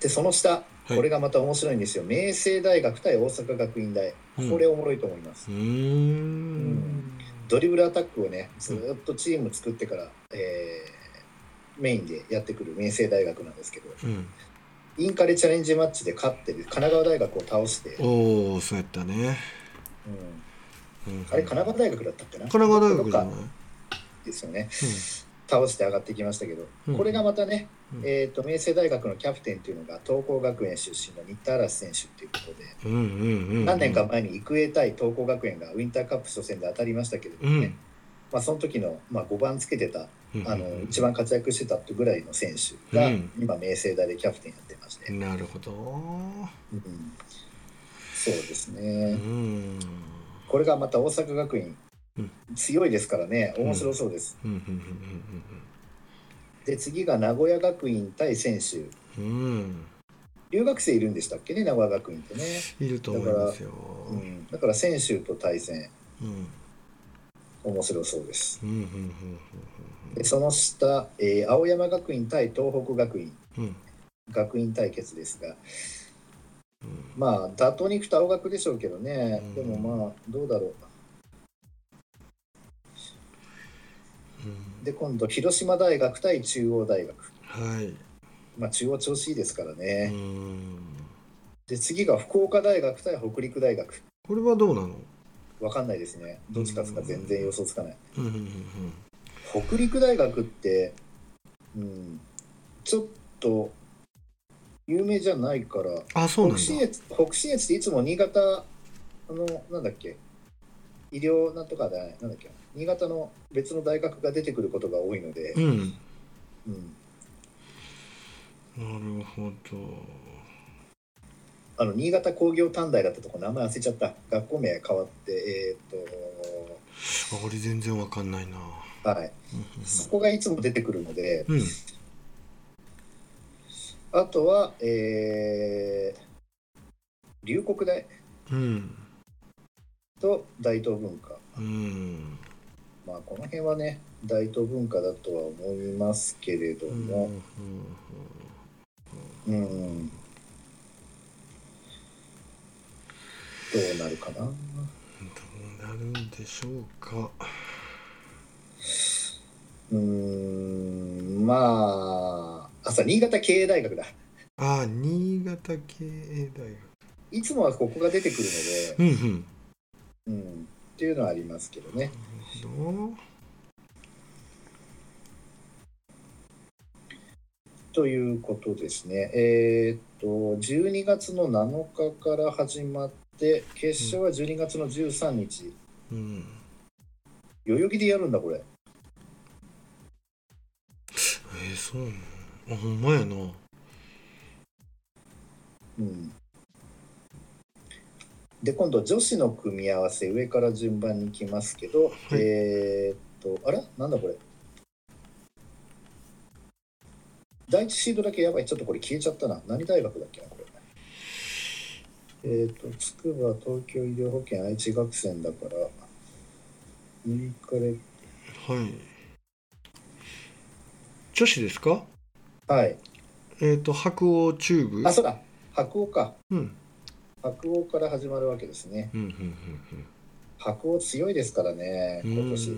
でその下はいこれがまた面白いんですよ、明星大学対大阪学院大。うん。これおもろいと思います、うーん。ドリブルアタックをねずーっとチーム作ってから、えーメインでやってくる明星大学なんですけどうん。インカレチャレンジマッチで勝ってる神奈川大学を倒して、おおそうやったね。うん。うん。あれ神奈川大学だったっけな？神奈川大学じゃない？どっかですよね倒して上がってきましたけど、うん。これがまたね、うん。えー、と明星大学のキャプテンというのが東光学園出身の新田嵐選手ということで、うんうんうんうん。何年か前に育英対東光学園がウインターカップ初戦で当たりましたけれどもね、うん。まあ、その時の、まあ、5番つけてたうん。あの一番活躍してたってぐらいの選手が、うん。今明星大でキャプテンやってまして、なるほど。うん。そうですうね、ん。これがまた大阪学院、うん強いですからね。面白そうです、で次が名古屋学院対選手。うん。留学生いるんでしたっけね？名古屋学院ってね、いると思いますよ。うん、だから選手と対戦。うん。面白そうです。でその下、えー青山学院対東北学院。うん。うん学院対決ですが。うん。まあ妥当に行くと青学でしょうけどね、うん。でもまあどうだろうで今度広島大学対中央大学。はい。まあ中央調子いいですからうね、ん。で次が福岡大学対北陸大学。これはどうなの？わかんないですね。どっち勝つか全然予想つかない。うん。うんうん北陸大学って、うん、ちょっと有名じゃないからあそう北信越北信越っていつも新潟あのなんだっけ？医療なんとかだね。なんだっけ？新潟の別の大学が出てくることが多いので、うん。うん、なるほど。あの新潟工業短大だったとこ名前忘れちゃった。学校名変わってえーっあ俺全然わかんないな。とはい。そこがいつも出てくるのでうん。あとはえー、龍谷大うん。と大東文化。うんまあこの辺はね大東文化だとは思いますけれどうんも、うん、どうなるかな？どうなるんでしょうか。うーんまあ朝新潟経営大学だ。ああ新潟経営大学。いつもはここが出てくるので、うんうん。うん、っていうのはありますけどね。ということですね。えーっと12月の7日から始まって決勝は12月の13日、うん。代々木でやるんだこれ。えー、そうなの。あほんまやな。うんで今度女子の組み合わせ上から順番にいきますけど、えーっとあれ？なんだこれ？第一シードだけやばい。ちょっとこれ消えちゃったな。何大学だっけなこれ。えーっと筑波東京医療保険愛知学生だからインカレはい。女子ですか？はい。えっ、と白鸚中部。あそうだ。白鸚か。うん白鸚から始まるわけですね。うんうん白鸚強いですからね今年。う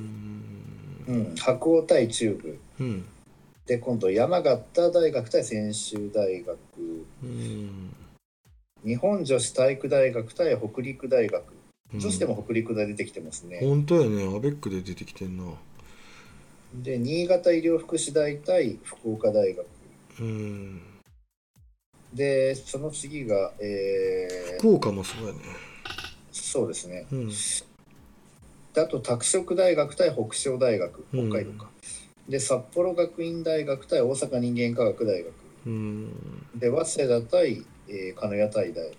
うん。ん白鸚対中部。うん。で今度山形大学対専修大学。うん。日本女子体育大学対北陸大学。うん。女子でも北陸大出てきてますね、本当やね。アベックで出てきてんな。で新潟医療福祉大対福岡大学。うんでその次が、えー福岡もそうやね。そうですね。うん。であと拓殖大学対北昇大学北海道か、で札幌学院大学対大阪人間科学大学。うん。で早稲田対、えー鹿屋大大。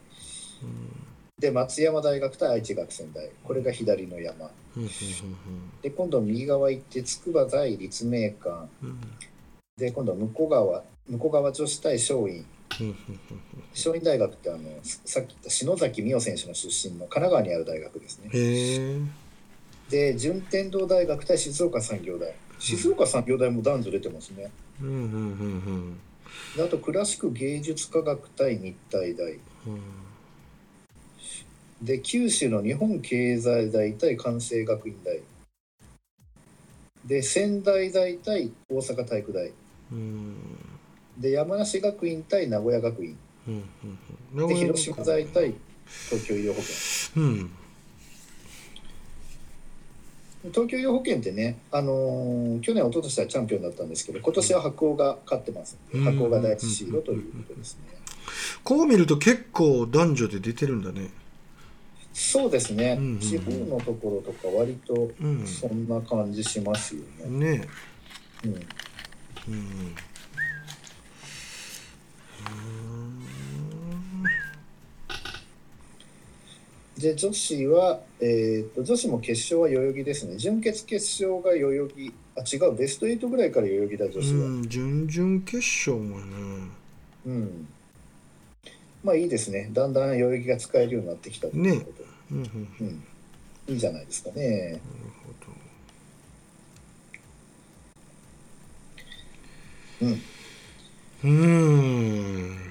で松山大学対愛知学専大。これが左の山。うんうんで今度右側行って筑波対立命館。うんうん。で今度向こう側向こう側女子対松陰。うん松陰大学ってあのさっき言った篠崎美桜選手の出身の神奈川にある大学ですね。で順天堂大学対静岡産業大。静岡産業大も男女出てますね。うんうんうん。であとクラシック芸術科学対日体大。うん。で九州の日本経済大対関西学院大。で仙台大対大阪体育大。うんで山梨学院対名古屋学院。うんうんで広島大対東京医療保険。うん。東京医療保険ってね、あのー去年、一昨年はチャンピオンだったんですけど、今年は白鵬が勝ってます。うん。白鵬が第一シードということですね。こう見ると結構男女で出てるんだね。そうですね、うんうんうん。地方のところとか、割とうん。そんな感じしますよね。ね。うん。うんで、女子は、えーと、女子も決勝は代々木ですね。準決決勝が代々木、あ、違う、ベスト8ぐらいから代々木だ、女子は。うん準々決勝もねうん。まあいいですね。だんだん代々木が使えるようになってきたということで、うんうんなるうん。いいじゃないですかね。うん。ほどうん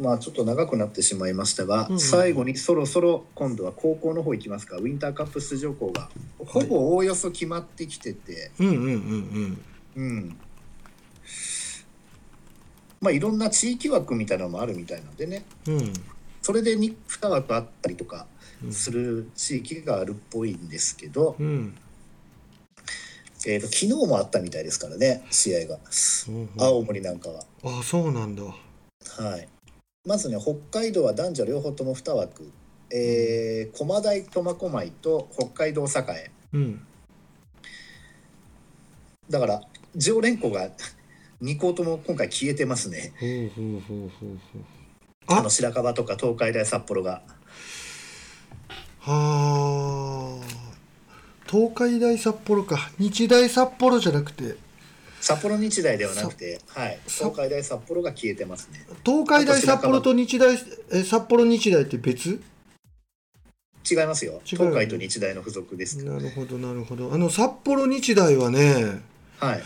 まあちょっと長くなってしまいましたが、うんうん最後にそろそろ今度は高校の方行きますか。ウィンターカップ出場校が。ほぼおおよそ決まってきてて、うんうんうんうん。まあいろんな地域枠みたいなのもあるみたいなんでね。うん。うんそれで 2, 2枠あったりとかうん。する地域があるっぽいんですけど、うん。えー、と昨日もあったみたいですからね試合が。う。ん青森なんかは。あそうなんだ。はい、まずね北海道は男女両方とも2枠、えー、駒大苫小牧と北海道栄。うん。だから常連校が 2校とも今回消えてますね。あの白樺とか東海大札幌が。はあ。東海大札幌か。日大札幌じゃなくて札幌日大ではなくて、はい、さ東海大札幌が消えてますね。東海大札幌と日大え札幌日大って別？違いますよ。東海と日大の付属ですなるほどなるほど。あの札幌日大はねはい。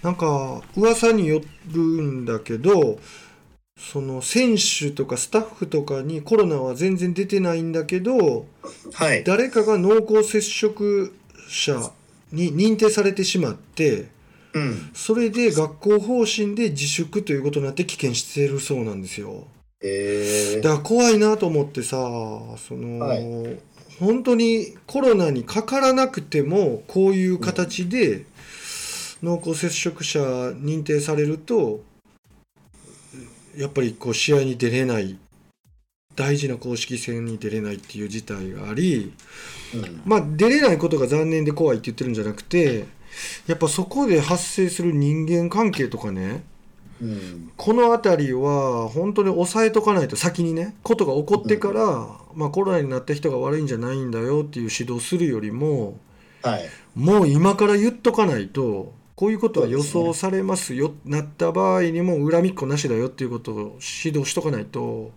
なんか噂によるんだけどその選手とかスタッフとかにコロナは全然出てないんだけどはい。誰かが濃厚接触者に認定されてしまってうん。それで学校方針で自粛ということになって棄権してるそうなんですよ。えー、だから怖いなと思ってさその、はい。本当にコロナにかからなくてもこういう形で濃厚接触者認定されるとやっぱりこう試合に出れない大事な公式戦に出れないっていう事態がありうん。まあ出れないことが残念で怖いって言ってるんじゃなくてやっぱそこで発生する人間関係とかねうんこの辺りは本当に抑えとかないと先にねことが起こってから、まあ、コロナになった人が悪いんじゃないんだよっていう指導するよりもはい。もう今から言っとかないとこういうことは予想されますよなった場合にも恨みっこなしだよっていうことを指導しとかないと、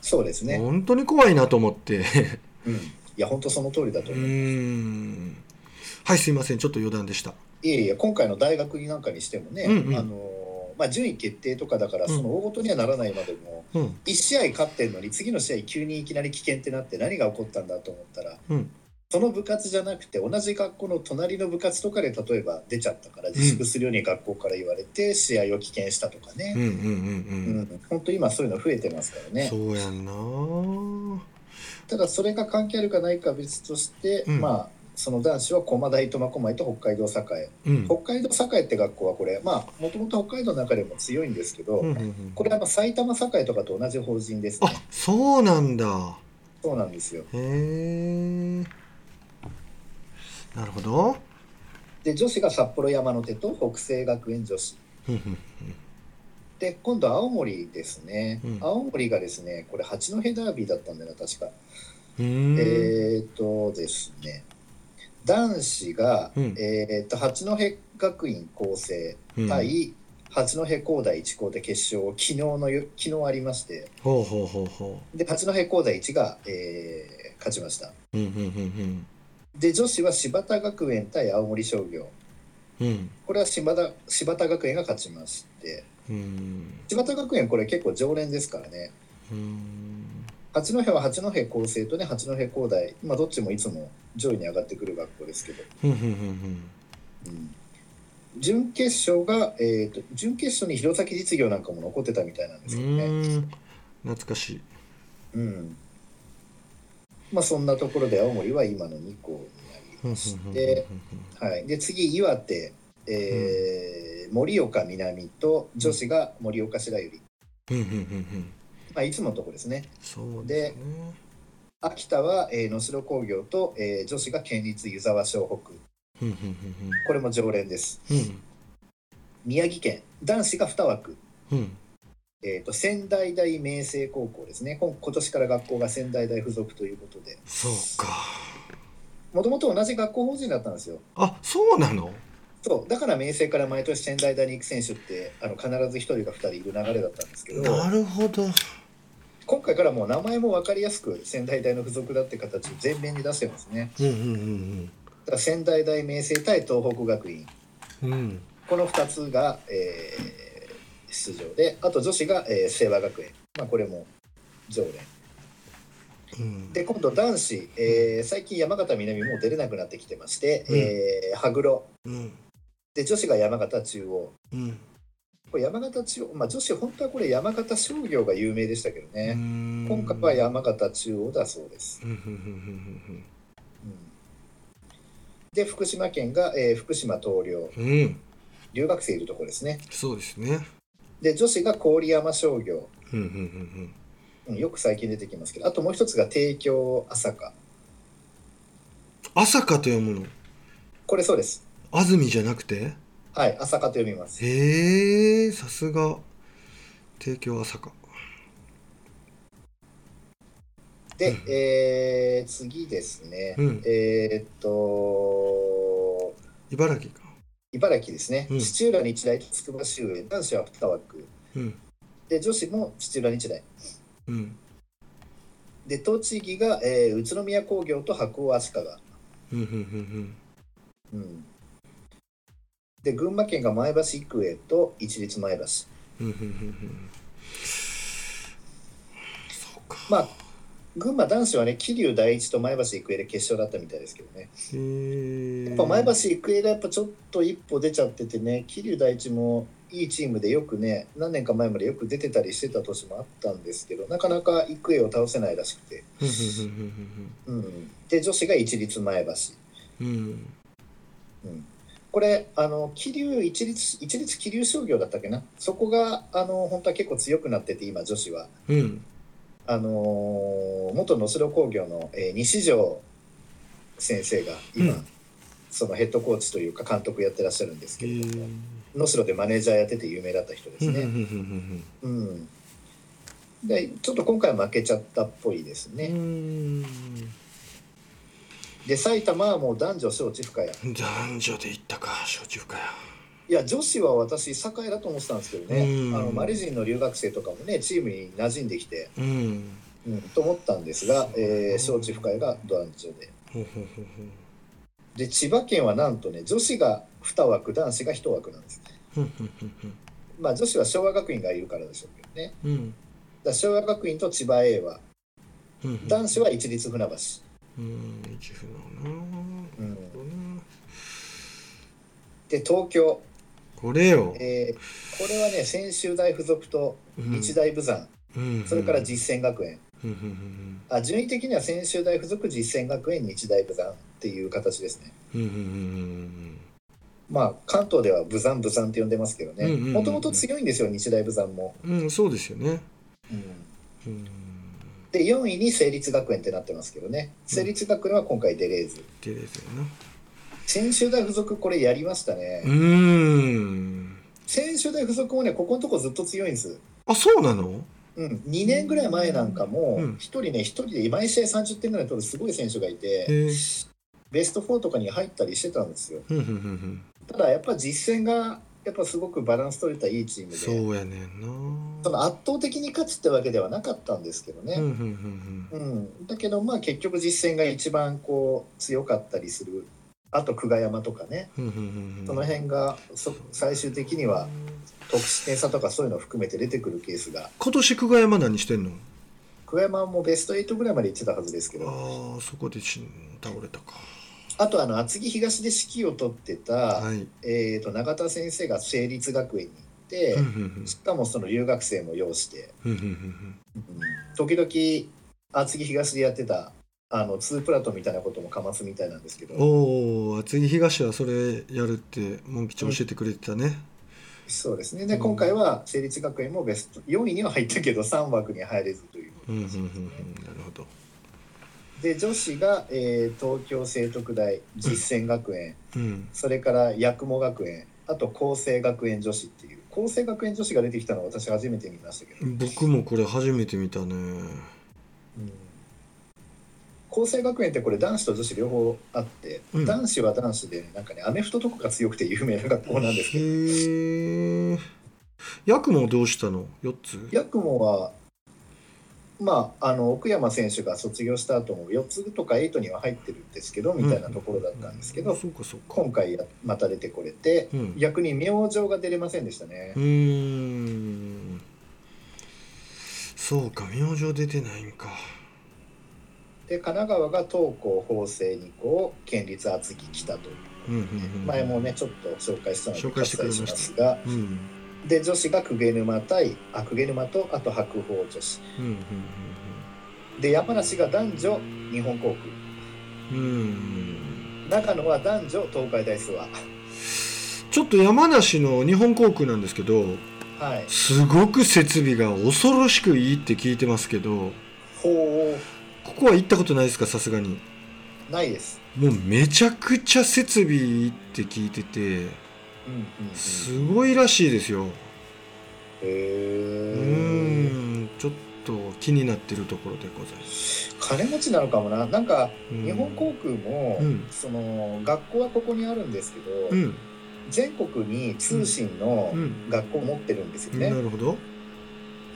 そうですね。本当に怖いなと思って。うん。いや本当その通りだとう思います。んはいすいません。ちょっと余談でした。いえいえ今回の大学なんかにしてもね、うんうん。あのまあ、順位決定とかだからうん。その大ごとにはならないまでも、うん。1試合勝ってんのに次の試合急にいきなり危険ってなって何が起こったんだと思ったら、うん。その部活じゃなくて同じ学校の隣の部活とかで例えば出ちゃったから自粛するように学校から言われて試合を棄権したとかね、うんうんうんううん。ん。本当今そういうの増えてますからね。そうやんなただそれが関係あるかないかは別として、うん。まあその男子は駒大苫小牧と北海道栄。うん。北海道栄って学校はこれまあもともと北海道の中でも強いんですけど、うんうんうん。これあの埼玉栄とかと同じ法人ですね。あそうなんだ。そうなんですよ。へえなるほど。で女子が札幌山の手と北西学園女子。で今度青森ですね、うん。青森がですねこれ八戸ダービーだったんだよな確か、うん。えーっとですね男子が、うん。えーっと八戸学院光星うん。対八戸工大一高で決勝を昨日のよ昨日ありまして。ほうほうほうほで八戸工大一が、えー勝ちました。ううんうんうん。で女子は柴田学園対青森商業。うんうん。これは柴田柴田学園が勝ちまして。うん。柴田学園これ結構常連ですからね。うん八戸は八戸高生とね八戸工大、まあ、どっちもいつも上位に上がってくる学校ですけど、うんうんうんうん。準決勝が、えー、と準決勝に弘前実業なんかも残ってたみたいなんですけどね、うん。懐かしい。うん。まあ、そんなところで青森は今の2校になりまして、はい、で次岩手、えー盛岡南と女子が盛岡白百合、うんうんうんうんまあ、いつものとこですね。そうですね。秋田は、えー能代工業と、えー女子が県立湯沢湘北。これも常連です。宮城県。男子が2枠、うん。えー、と仙台大明星高校ですね。今今年から学校が仙台大附属ということで。そうか。もともと同じ学校法人だったんですよ。あそうなの？そう。だから明星から毎年仙台大に行く選手ってあの必ず1人か2人いる流れだったんですけど。なるほど今回からもう名前も分かりやすく仙台大の付属だって形を前面に出してますね。うんうんだから仙台大明星対東北学院。うんうんこの2つが、えー出場であと女子が、えー清和学園、まあ、これも常連。うん。で今度男子、えー最近山形南もう出れなくなってきてまして、うん。えー羽黒。うん。で女子が山形中央。うんこれ山形中央、まあ、女子本当はこれ山形商業が有名でしたけどね、今今回は山形中央だそうです、うんで福島県が、えー福島東陵。うん。留学生いるところですね。そうですね。で女子が郡山商業、うん。うんよく最近出てきますけど。あともう一つが帝京朝霞。朝霞と読むの？これそうです。安住じゃなくて？はい朝霞と読みます。へえさすが。帝京朝霞。で、うん。えー次ですね、うん。えーっと茨城か。茨城ですね、うん。土浦日大と筑波修営男子は2枠。うん。で女子も土浦日大。うん。で栃木が、えー宇都宮工業と白鴎足利、うんうんうん。うん、で群馬県が前橋育英と一律前橋。まあ群馬男子はね桐生第一と前橋育英で決勝だったみたいですけどね。やっぱ前橋育英がやっぱちょっと一歩出ちゃっててね桐生第一もいいチームでよくね何年か前までよく出てたりしてた年もあったんですけどなかなか育英を倒せないらしくて、うん。で女子が一律前橋。うんうん。うんこれあの桐生一律一律桐生商業だったっけな。そこがあの本当は結構強くなってて今女子は。うん。あのー元能代工業の、えー西条先生が今、うん。そのヘッドコーチというか監督やってらっしゃるんですけへれども、え能代でマネージャーやってて有名だった人ですね。うんうんでちょっと今回は負けちゃったっぽいですうね。んで埼玉はもう男女小中深谷男女で行ったか小中かや。いや女子は私栄だと思ってたんですけどね、うん。あのマリ人の留学生とかもねチームに馴染んできて、うん。うん、と思ったんですが、えー小中深谷が男女で。で千葉県はなんとね女子が2枠男子が1枠なんですううんうんうんまあ女子は昭和学院がいるからでしょうけどね。うん。うんだ昭和学院と千葉 A は男子は一律船橋、うん一船なうん、なるほどなで東京、これよ。えーこれはね専修大附属とうん。日大武山、うん。それから実践学園、うん。うん。うん。あ順位的には専修大附属実践学園日大武山っていう形ですね。うん。うん。うん。うん。まあ関東では武山武山って呼んでますけどね。うんうんうんうん。もともと強いんですよ日大武山も、うんうんそうですよね。うん。うんで4位に成立学園ってなってますけどね。成立学園は今回出れず。でですよな。専修大附属これやりましたね、うーん。専修大附属もねここのとこずっと強いんです。あそうなの？うん、2年ぐらい前なんかもうん。1人ね1人で毎試合30点ぐらい取るすごい選手がいへてえベスト4とかに入ったりしてたんですよ。ただやっぱ実戦がやっぱすごくバランス取れたいいチームでそうやねんな。その圧倒的に勝つってわけではなかったんですけどね、うんだけどまあ結局実戦が一番こう強かったりする。あと久我山とかね。その辺がそ最終的には得失点差とかそういうのを含めて出てくるケースが。今年久我山何してんの？久我山もベスト8ぐらいまで行ってたはずですけど。ああそこでし倒れたかあとあの厚木東で指揮を取ってた、はい。えー、と永田先生が成立学園に行って、うんうんしかもその留学生も要して、うんうんうんうん。時々厚木東でやってたあの2プラトンみたいなこともかますみたいなんですけど。おお厚木東はそれやるってモン吉教えてくれてたね、そうですね。でうん。今回は成立学園もベスト4位には入ったけど3枠に入れずといううん、うんうんうん。なるほどで女子が、えー東京聖徳大実践学園、うん。それから八雲学園。あと厚生学園女子っていう。厚生学園女子が出てきたのは私初めて見ましたけど、僕もこれ初めて見たね。うん。厚生学園ってこれ男子と女子両方あって、うん。男子は男子で、なんかねアメフトとかが強くて有名な学校なんですけど。へえヤクモどうしたの？4つ？八雲はまああの奥山選手が卒業した後も4つとか8には入ってるんですけどみたいなところだったんですけど、今回やまた出てこれて、うん。逆に明星が出れませんでしたね。う、ーん。そうか明星出てないんか。で神奈川が東高法政二高県立厚木北とう。んう前もねちょっと紹介したので紹介してくれました。割愛しますがうんで女子が公家沼対あ公家沼とあと白鵬女子。うんうんで山梨が男女日本航空。うん。うん野は男女東海大諏訪。ちょっと山梨の日本航空なんですけどはい。すごく設備が恐ろしくいいって聞いてますけどほここは行ったことないですかさすがに？うないです。もうめちゃくちゃ設備いいって聞いてて。うんうんうんすごいらしいですよ。へうえーん。ちょっと気になってるところでございます。金持ちなのかもな。なんかうん。日本航空も、うん。その学校はここにあるんですけど、うん。全国に通信のうん。学校を持ってるんですよね、なるほど。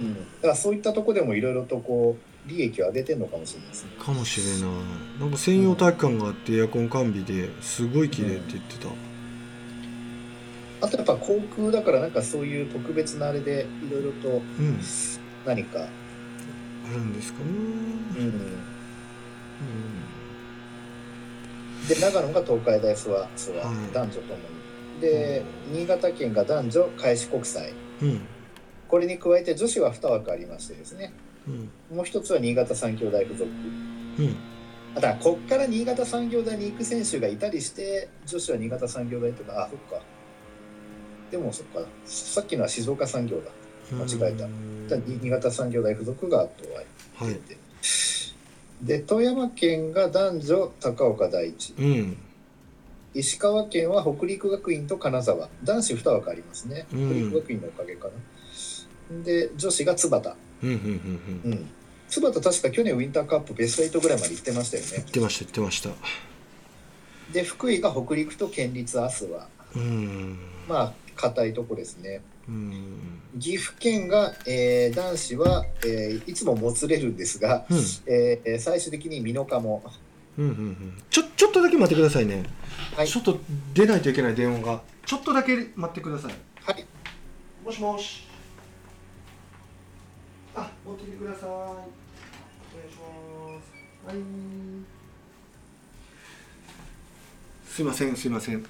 うん、だからそういったとこでもいろいろとこう利益を上げてるのかもしれないですね。かもしれんない。なんか専用体育館があってエアコン完備ですごい綺麗って言ってたあとやっぱ航空だからなんかそういう特別なあれでいろいろとうん。何か、あるんですかね。うん、うん。で長野が東海大諏訪諏訪、はい。男女ともに。で新潟県が男女開志国際。うん。これに加えて女子は2枠ありましてですね。うん。もう一つは新潟産業大附属。うん。あだからこっから新潟産業大に行く選手がいたりして女子は新潟産業大とか。あそっかでもそっかさっきのは静岡産業だ。間違えた。新潟産業大附属があとははい。で富山県が男女高岡第一。うん。石川県は北陸学院と金沢。男子2枠ありますね。北うん。陸学院のおかげかな、で女子が津端うんうんうんうん。うん。津端確か去年ウィンターカップベスト8ぐらいまで行ってましたよね。言ってました言ってました。で福井が北陸と県立明日は。うん。まあ硬いとこですね。うん。岐阜県が、えー男子は、えーいつももつれるんですが、うん。えー最終的に美濃加もうんうんうん。ちょちょっとだけ待ってくださいね、はい。ちょっと出ないといけない電話が。ちょっとだけ待ってください。はい。もしもし。あ持ってきてください。お願いします。はい。すいませんすいません。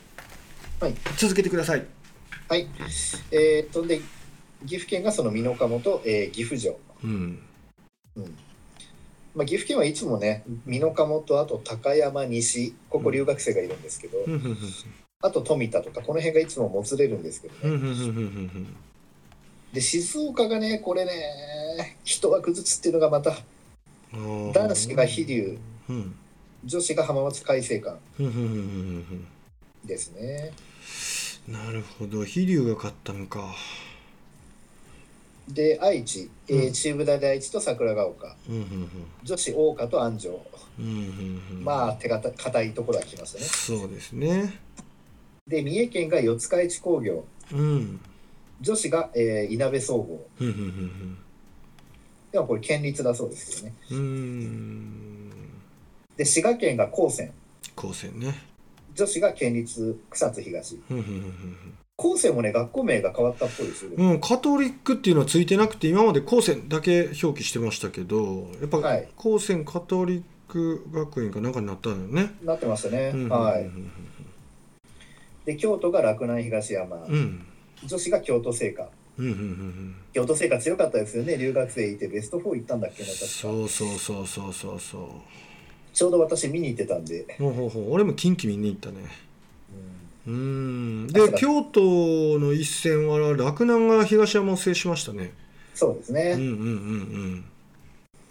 はい。続けてくださいはい。えーっとで岐阜県がその美濃加もと、えー岐阜城。うん。まあ、岐阜県はいつもね美濃加茂とあと高山西ここ留学生がいるんですけど、うん。うん。うんあと富田とかこの辺がいつももつれるんですけどね、うん。うん。うん。うん。うん。で静岡がねこれね一枠ずつっていうのがまたうん男子が飛龍。うん。女子が浜松開誠館うん。うん。うん。うん。ですね。うんなるほど飛龍が勝ったのか。で愛知、えーうん。中部大で愛知と桜ヶ丘。うんうんうん。女子桜花と安城。うんうんうん。まあ手堅硬いところは来ましたね。そうですね。で三重県が四日市工業。うん。女子が、えー、いなべ総合。うんうんうんでもこれ県立だそうですけどね。で滋賀県が高専。高専ね女子が県立草津東。うんうんうん高専もね学校名が変わったっぽいですよ、うんうんカトリックっていうのはついてなくて今まで高専だけ表記してましたけどやっぱはい。高専カトリック学院かなんかになったのよね。なってましたね、うんはい。で京都が洛南東山、うん。女子が京都精華。うんうんうんうん。京都精華強かったですよね。留学生いてベスト4行ったんだっけな確か。そうそうそうそうそうそうちょうど私見に行ってたんで、ほうほうほう。俺も近畿見に行ったね。うん。で京都の一戦は洛南が東山を制しましたね。そうですね、うんうんうん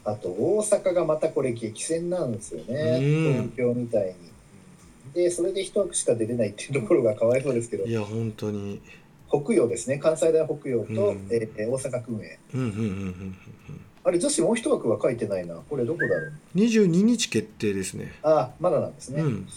あと大阪がまたこれ激戦なんですよね、うん。東京みたいに。でそれで一枠しか出れないっていうところがかわいそうですけど。うんいや本当に。北洋ですね。関西大北洋と、うん。えー大阪訓営うんうんうんうんうんあれ女子もう一枠は書いてないな。これどこだろう。22日決定ですね。あまだなんですね、うん。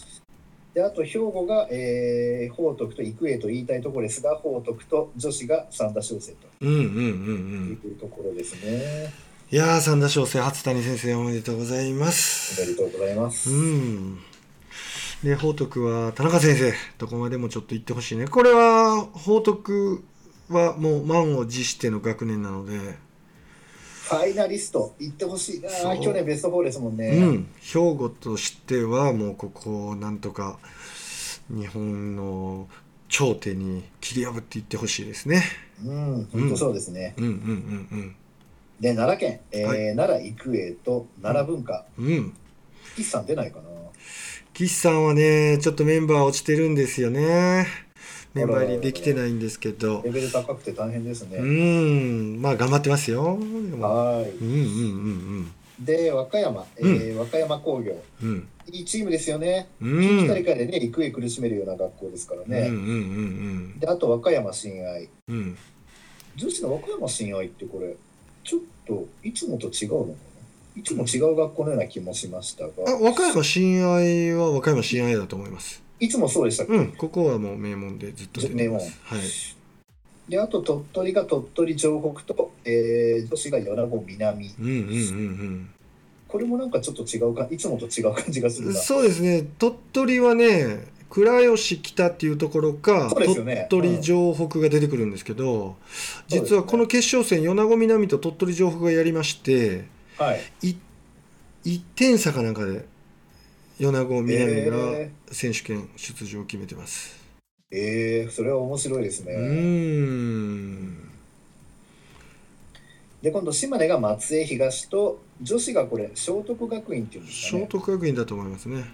であと兵庫が、えー、報徳と育英と言いたいところですが報徳と女子が三田商生とうんうんうんうん。いうところですね、いやー三田翔生初谷先生おめでとうございまおめすでとうございます、うん。で報徳は田中先生どこまでもちょっと行ってほしいね。これは報徳はもう満を持しての学年なのでファイナリスト行ってほしいな去年ベスト4ですもんね、うん、兵庫としてはもうここをなんとか日本の頂点に切り破っていってほしいですね。うん、本当そうですね。うんうんで、奈良県、えーはい奈良育英と奈良文化、うんうん。うん。岸さん出ないかな？岸さんはねちょっとメンバー落ちてるんですよね。メンバー入りできてないんですけどレ。ベル高くて大変ですうね。んまあ頑張ってますよ。はうんうんうんい。で、和歌山、えー和歌山工業、うんうんいいチームですよね。うん近畿大会でね、育英苦しめるような学校ですからね。うんうんうんで、あと和歌山親愛。うんうん女子の和歌山親愛ってこれ、ちょっといつもと違うのかな？いつも違う学校のような気もしましたが、あ和歌山親愛は和歌山親愛だと思います。いつもそうでしたっけ、うんここはもう名門でずっと出てます。はい。で、あと鳥取が鳥取城北と、えー女子が米子南。うんうんうんこれもなんかちょっと違うか、いつもと違う感じがすうん、るな。そうですね鳥取はね倉吉北っていうところか、ね鳥取城北が出てくるんですけど、実はこの決勝戦米子南と鳥取城北がやりましてはい。い1点差かなんかで米子南がえ選手権出場を決めてます。ー、えーそれは面白いですうね。で、今度島根が松江東と、女子がこれ、聖徳学院っていうんですか聖ね。徳学院だと思いますね。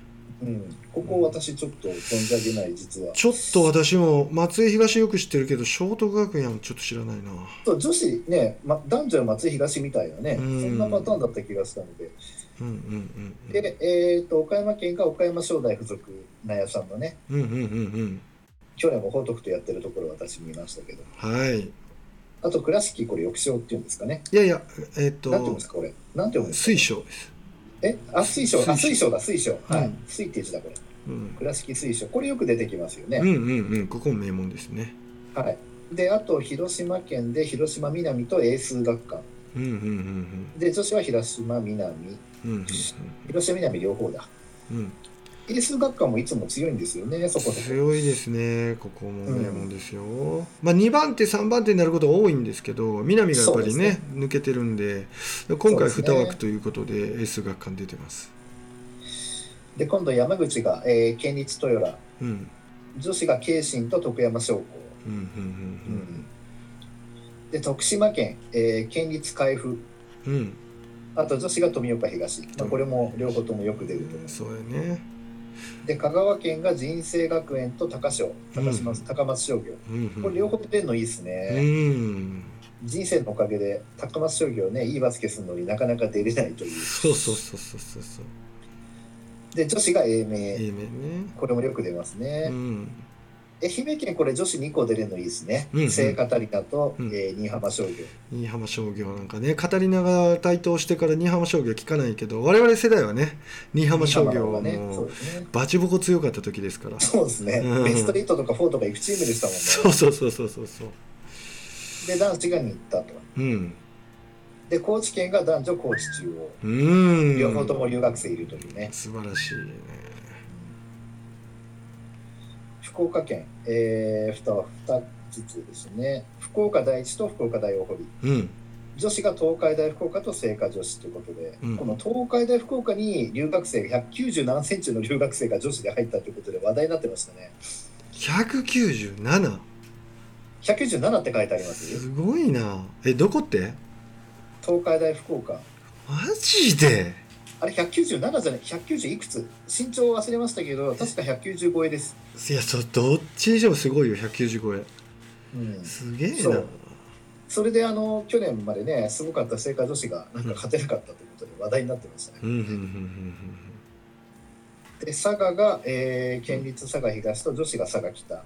うん。ここ私ちょっと存じ上げない、実は。ちょっと私も松江東よく知ってるけど聖徳学院はちょっと知らないな。そう女子ね、ま、男女は松江東みたいなね、うんそんなパターンだった気がしたので。うんうんうんで、えっ、と、岡山県が岡山商大附属納屋さんのね、うんうんうんうん去年も報徳とやってるところ私見ましたけど。うんはいあと、倉敷、これ、翼章っていうんですかね。いやいやえっ、なんて読むんとですか、これ。なんて読むんですか？水晶です、え？あ、水晶、あ、水水晶だ、水晶。はい。うん水って字だ、これ。うん、倉敷水晶。これよく出てきますよね。うんうんうんここも名門ですねはい。で、あと、広島県で広島南と英数学館。うんうんうんで、女子は広島南。うんうん広島南両方だ。うん。うん英数学館もいつも強いんですよね、そこ。強いですねここも名門ですよ、まあ2番手3番手になることが多いんですけど南がやっぱりねそう抜けてるんで今回2そうですね枠ということでエース学館出てます。で、今度山口が、えー県立豊良。うん。女子が慶信と徳山商工。うんうんうんで、徳島県、えー県立海部。うんうんあと女子が富岡東、まあ、これも両方ともよく出るとそうやね。で香川県が人生学園と高商高島、うん。高松商業。うんこれ両方出るのいいですうね、ん。人生のおかげで高松商業ねいいバスケするのになかなか出れないという。そうそうそうそうそうそう。で女子が英明、いいね。これもよく出ますね、うん愛媛県これ女子2校出れるのいいですね、うんうん。聖カタリナと、うん。えー新居浜商業。新居浜商業なんかねカタリナが台頭してから新居浜商業聞かないけど我々世代はね新居浜商業はもううですね。バチボコ強かった時ですから。そうですね、うん。ベスト8とか4とか行くチームでしたもんね。そうそうそうそうそう。そうで男子が2行ったと。うん。で高知県が男女高知中央。うん。両方とも留学生いるというね、素晴らしいね福岡県、えー、2, 2つですね。福岡第一と福岡大大堀。うん。女子が東海大福岡と聖火女子ということで、うん。この東海大福岡に留学生197センチの留学生が女子で入ったということで話題になってましたね。197? 197って書いてあります？すごいな。えどこって？東海大福岡。マジで？あれ197じゃない190いくつ？身長忘れましたけど確か190超えです、いやそうどっちにしてもすごいよ190超え。うん、すげえな。それであの去年までねすごかった聖火女子がなんか勝てなかったということで話題になってましたね、で佐賀が、えー県立佐賀東と女子が佐賀北。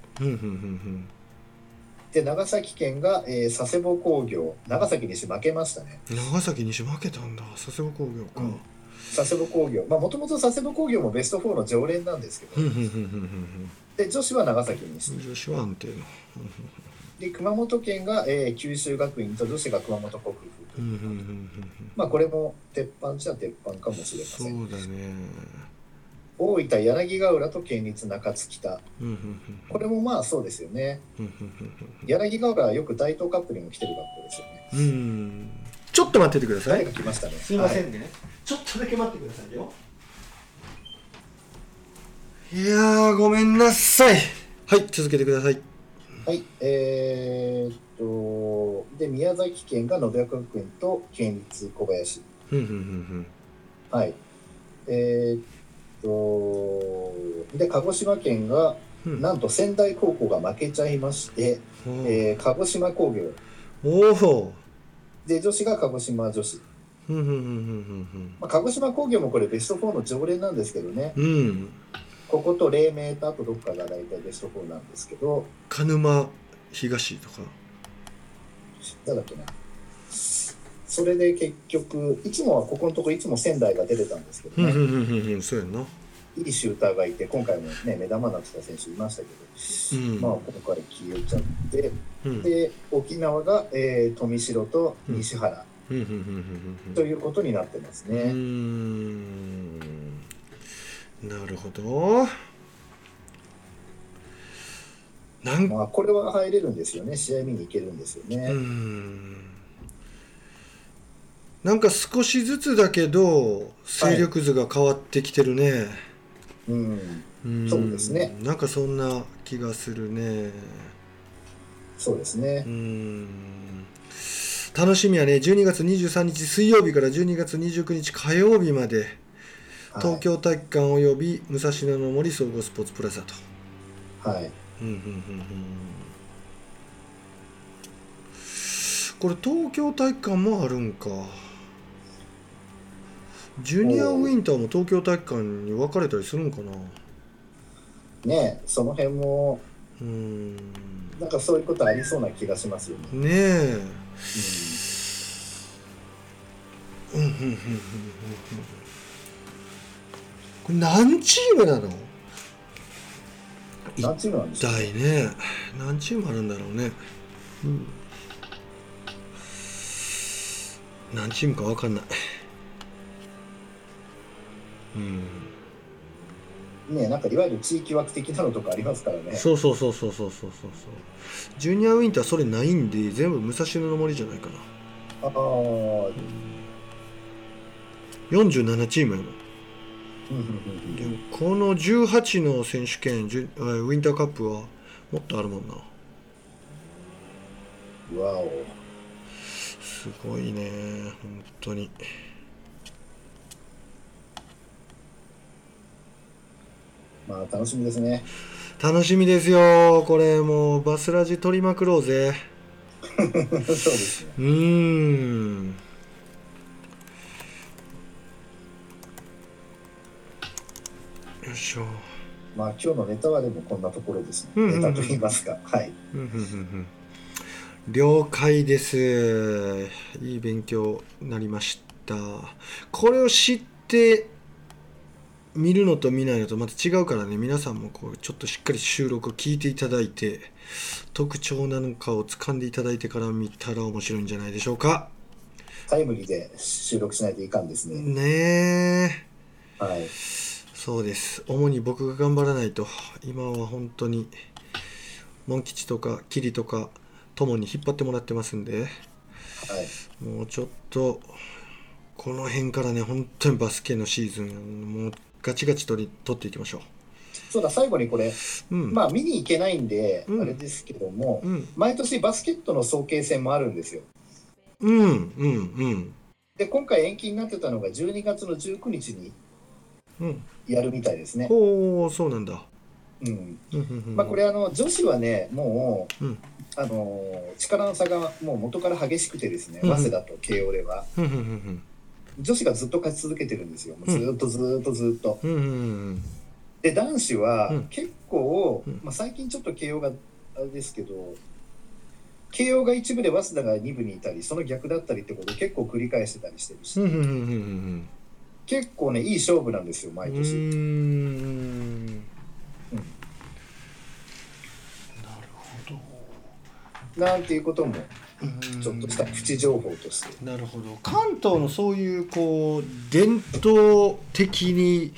で長崎県が、えー佐世保工業。長崎西負けましたね。うん長崎西負けたんだ。佐世保工業か。うん佐世保工業。まあもともと佐世保工業もベスト4の常連なんですけど、で女子は長崎西うん女子は安定の。で熊本県が、えー九州学院と女子が熊本国府、まあこれも鉄板じゃ鉄板かもしれまそせん。うだね。大分柳ヶ浦と県立中津北。これもまあそうですよね。柳ヶ浦はよく大東カップにも来てる学校ですよねちょっと待っててくださ誰いが来ましたねすいませはい。んね、ちょっとだけ待ってくださいよ。いやーごめんなさい。はい続けてください。はい、えーっと、で、宮崎県が延岡学園と県立小林。うんうんうんはい。えーっと、で、鹿児島県が、うん。うんなんと仙台高校が負けちゃいまして、おーえー鹿児島工業。おおで、女子が鹿児島女子。まあ、鹿児島工業もこれベスト4の常連なんですけどね、うん。ここと黎明とあとどっかが大体ベスト4なんですけど、鹿沼東とか。なんだっけな。それで結局、いつもはここのとこいつも仙台が出てたんですけどね。うんうんうんうんうん。そうやんないいシューターがいて、今回もね、目玉になってた選手いましたけど、うん。まあ、今回消えちゃって、うん。で、沖縄が、えー富城と西原うん。ということになってますね。ん。なるほど。なんまあ、これは入れるんですよね、試合見に行けるんですよね。ん。なんか少しずつだけど勢力図が変わってきてるね、うん、うんそうですね。なんかそんな気がするね。そうですね。う。ん。楽しみはね。12月23日水曜日から12月29日火曜日まではい。東京体育館および武蔵野の森総合スポーツプラザと。はい。うんうんうんうん。これ東京体育館もあるんかジュニアウィンターも東京体育館に分かれたりするんかな？ねその辺も、うーん。なんかそういうことありそうな気がしますよね。ねえ。うん。うんうんうんうんうん。これ何チームなの？うん、何チームなんでしょうだいね。何チームあるんだろうね、うん、何チームか分かんないうん、ねなんかいわゆる地域枠的なのとかありますからね。そうそうそうそうそうそうそう。ジュニアウィンターそれないんで全部武蔵野の森じゃないかな。ああ、47チームやもん。でもこの18の選手権ウィンターカップはもっとあるもんな。わお。すごいね本当に。まあ楽しみですね。楽しみですよこれもうバスラジ取りまくろうぜ そうですね。うーんよいしょまあ今日のネタはでもこんなところですね。うんうんうんネタと言いますか。はい。うんうんうんうん了解ですいい勉強になりましたこれを知って見るのと見ないのとまた違うからね皆さんもこうちょっとしっかり収録を聞いていただいて特徴なのかを掴んでいただいてから見たら面白いんじゃないでしょうかタイムリーで収録しないといかんですね。ねえはい。そうです主に僕が頑張らないと今は本当にモン吉とかキリとかともに引っ張ってもらってますんではい。もうちょっとこの辺からね本当にバスケのシーズンもうガチガチ取り取っていきましょそうだ、最後にこれ、ううん。まあ見に行けないんで、うん。あれですけども、うん。毎年バスケットの早慶戦もあるんですよ。うんうんうん。で、今回延期になってたのが12月の19日にうん。やるみたいですね。ほうそうなんだ。うん。うんうんうん。まあこれあの女子はね、もう、うん。あの力の差がもう元から激しくてですね、うん早稲田と慶応では、うんうんうん女子がずっと勝ち続けてるんですよ。もうずっとずっとずっと。うんうんうんで、男子はうん。結構、うん。まあ最近ちょっと慶応があれですけど、慶応が一部で早稲田が二部にいたり、その逆だったりってことを結構繰り返してたりしてるし、うんうんうんうん結構ね、いい勝負なんですよ、毎うん。う年。ーんなんていうことも、うんちょっとしたプチ情報として。なるほど。関東のそういうこう伝統的に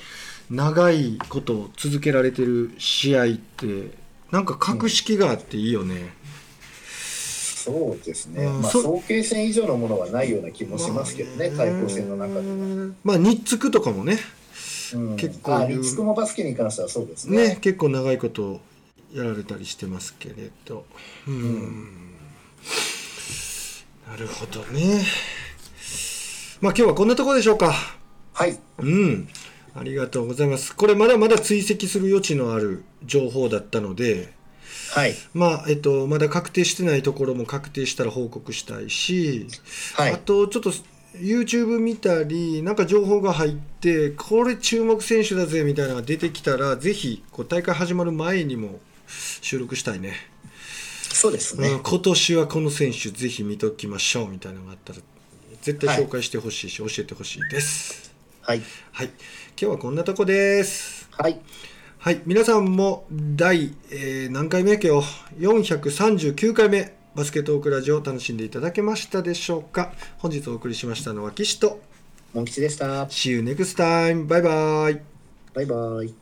長いことを続けられてる試合ってなんか格式があっていいよね、そうですね、まあ、早慶戦以上のものはないような気もしますけどね、対抗戦の中では。まあ日付とかもねうん、結構あ、リツクもバスケに関してはそうですね。ね結構長いことやられたりしてますけれど。うんうんなるほどね。まあ今日はこんなところでしょうか。はい、うん。ありがとうございます。これまだまだ追跡する余地のある情報だったのではい、まあえっとまだ確定してないところも確定したら報告したいし、はい。あ、とちょっと YouTube 見たりなんか情報が入ってこれ注目選手だぜみたいなのが出てきたらぜひこう大会始まる前にも収録したいねそうですね。うん、今年はこの選手ぜひ見ときましょうみたいなのがあったら絶対紹介してほしいし、教えてほしいですはい、はい今日はこんなとこですはい、はい皆さんも第、えー何回目今日？439回目バスケットオークラジオ楽しんでいただけましたでしょうか？本日お送りしましたのは岸とモン吉でした。See you next time. バイバイ。バイバイ。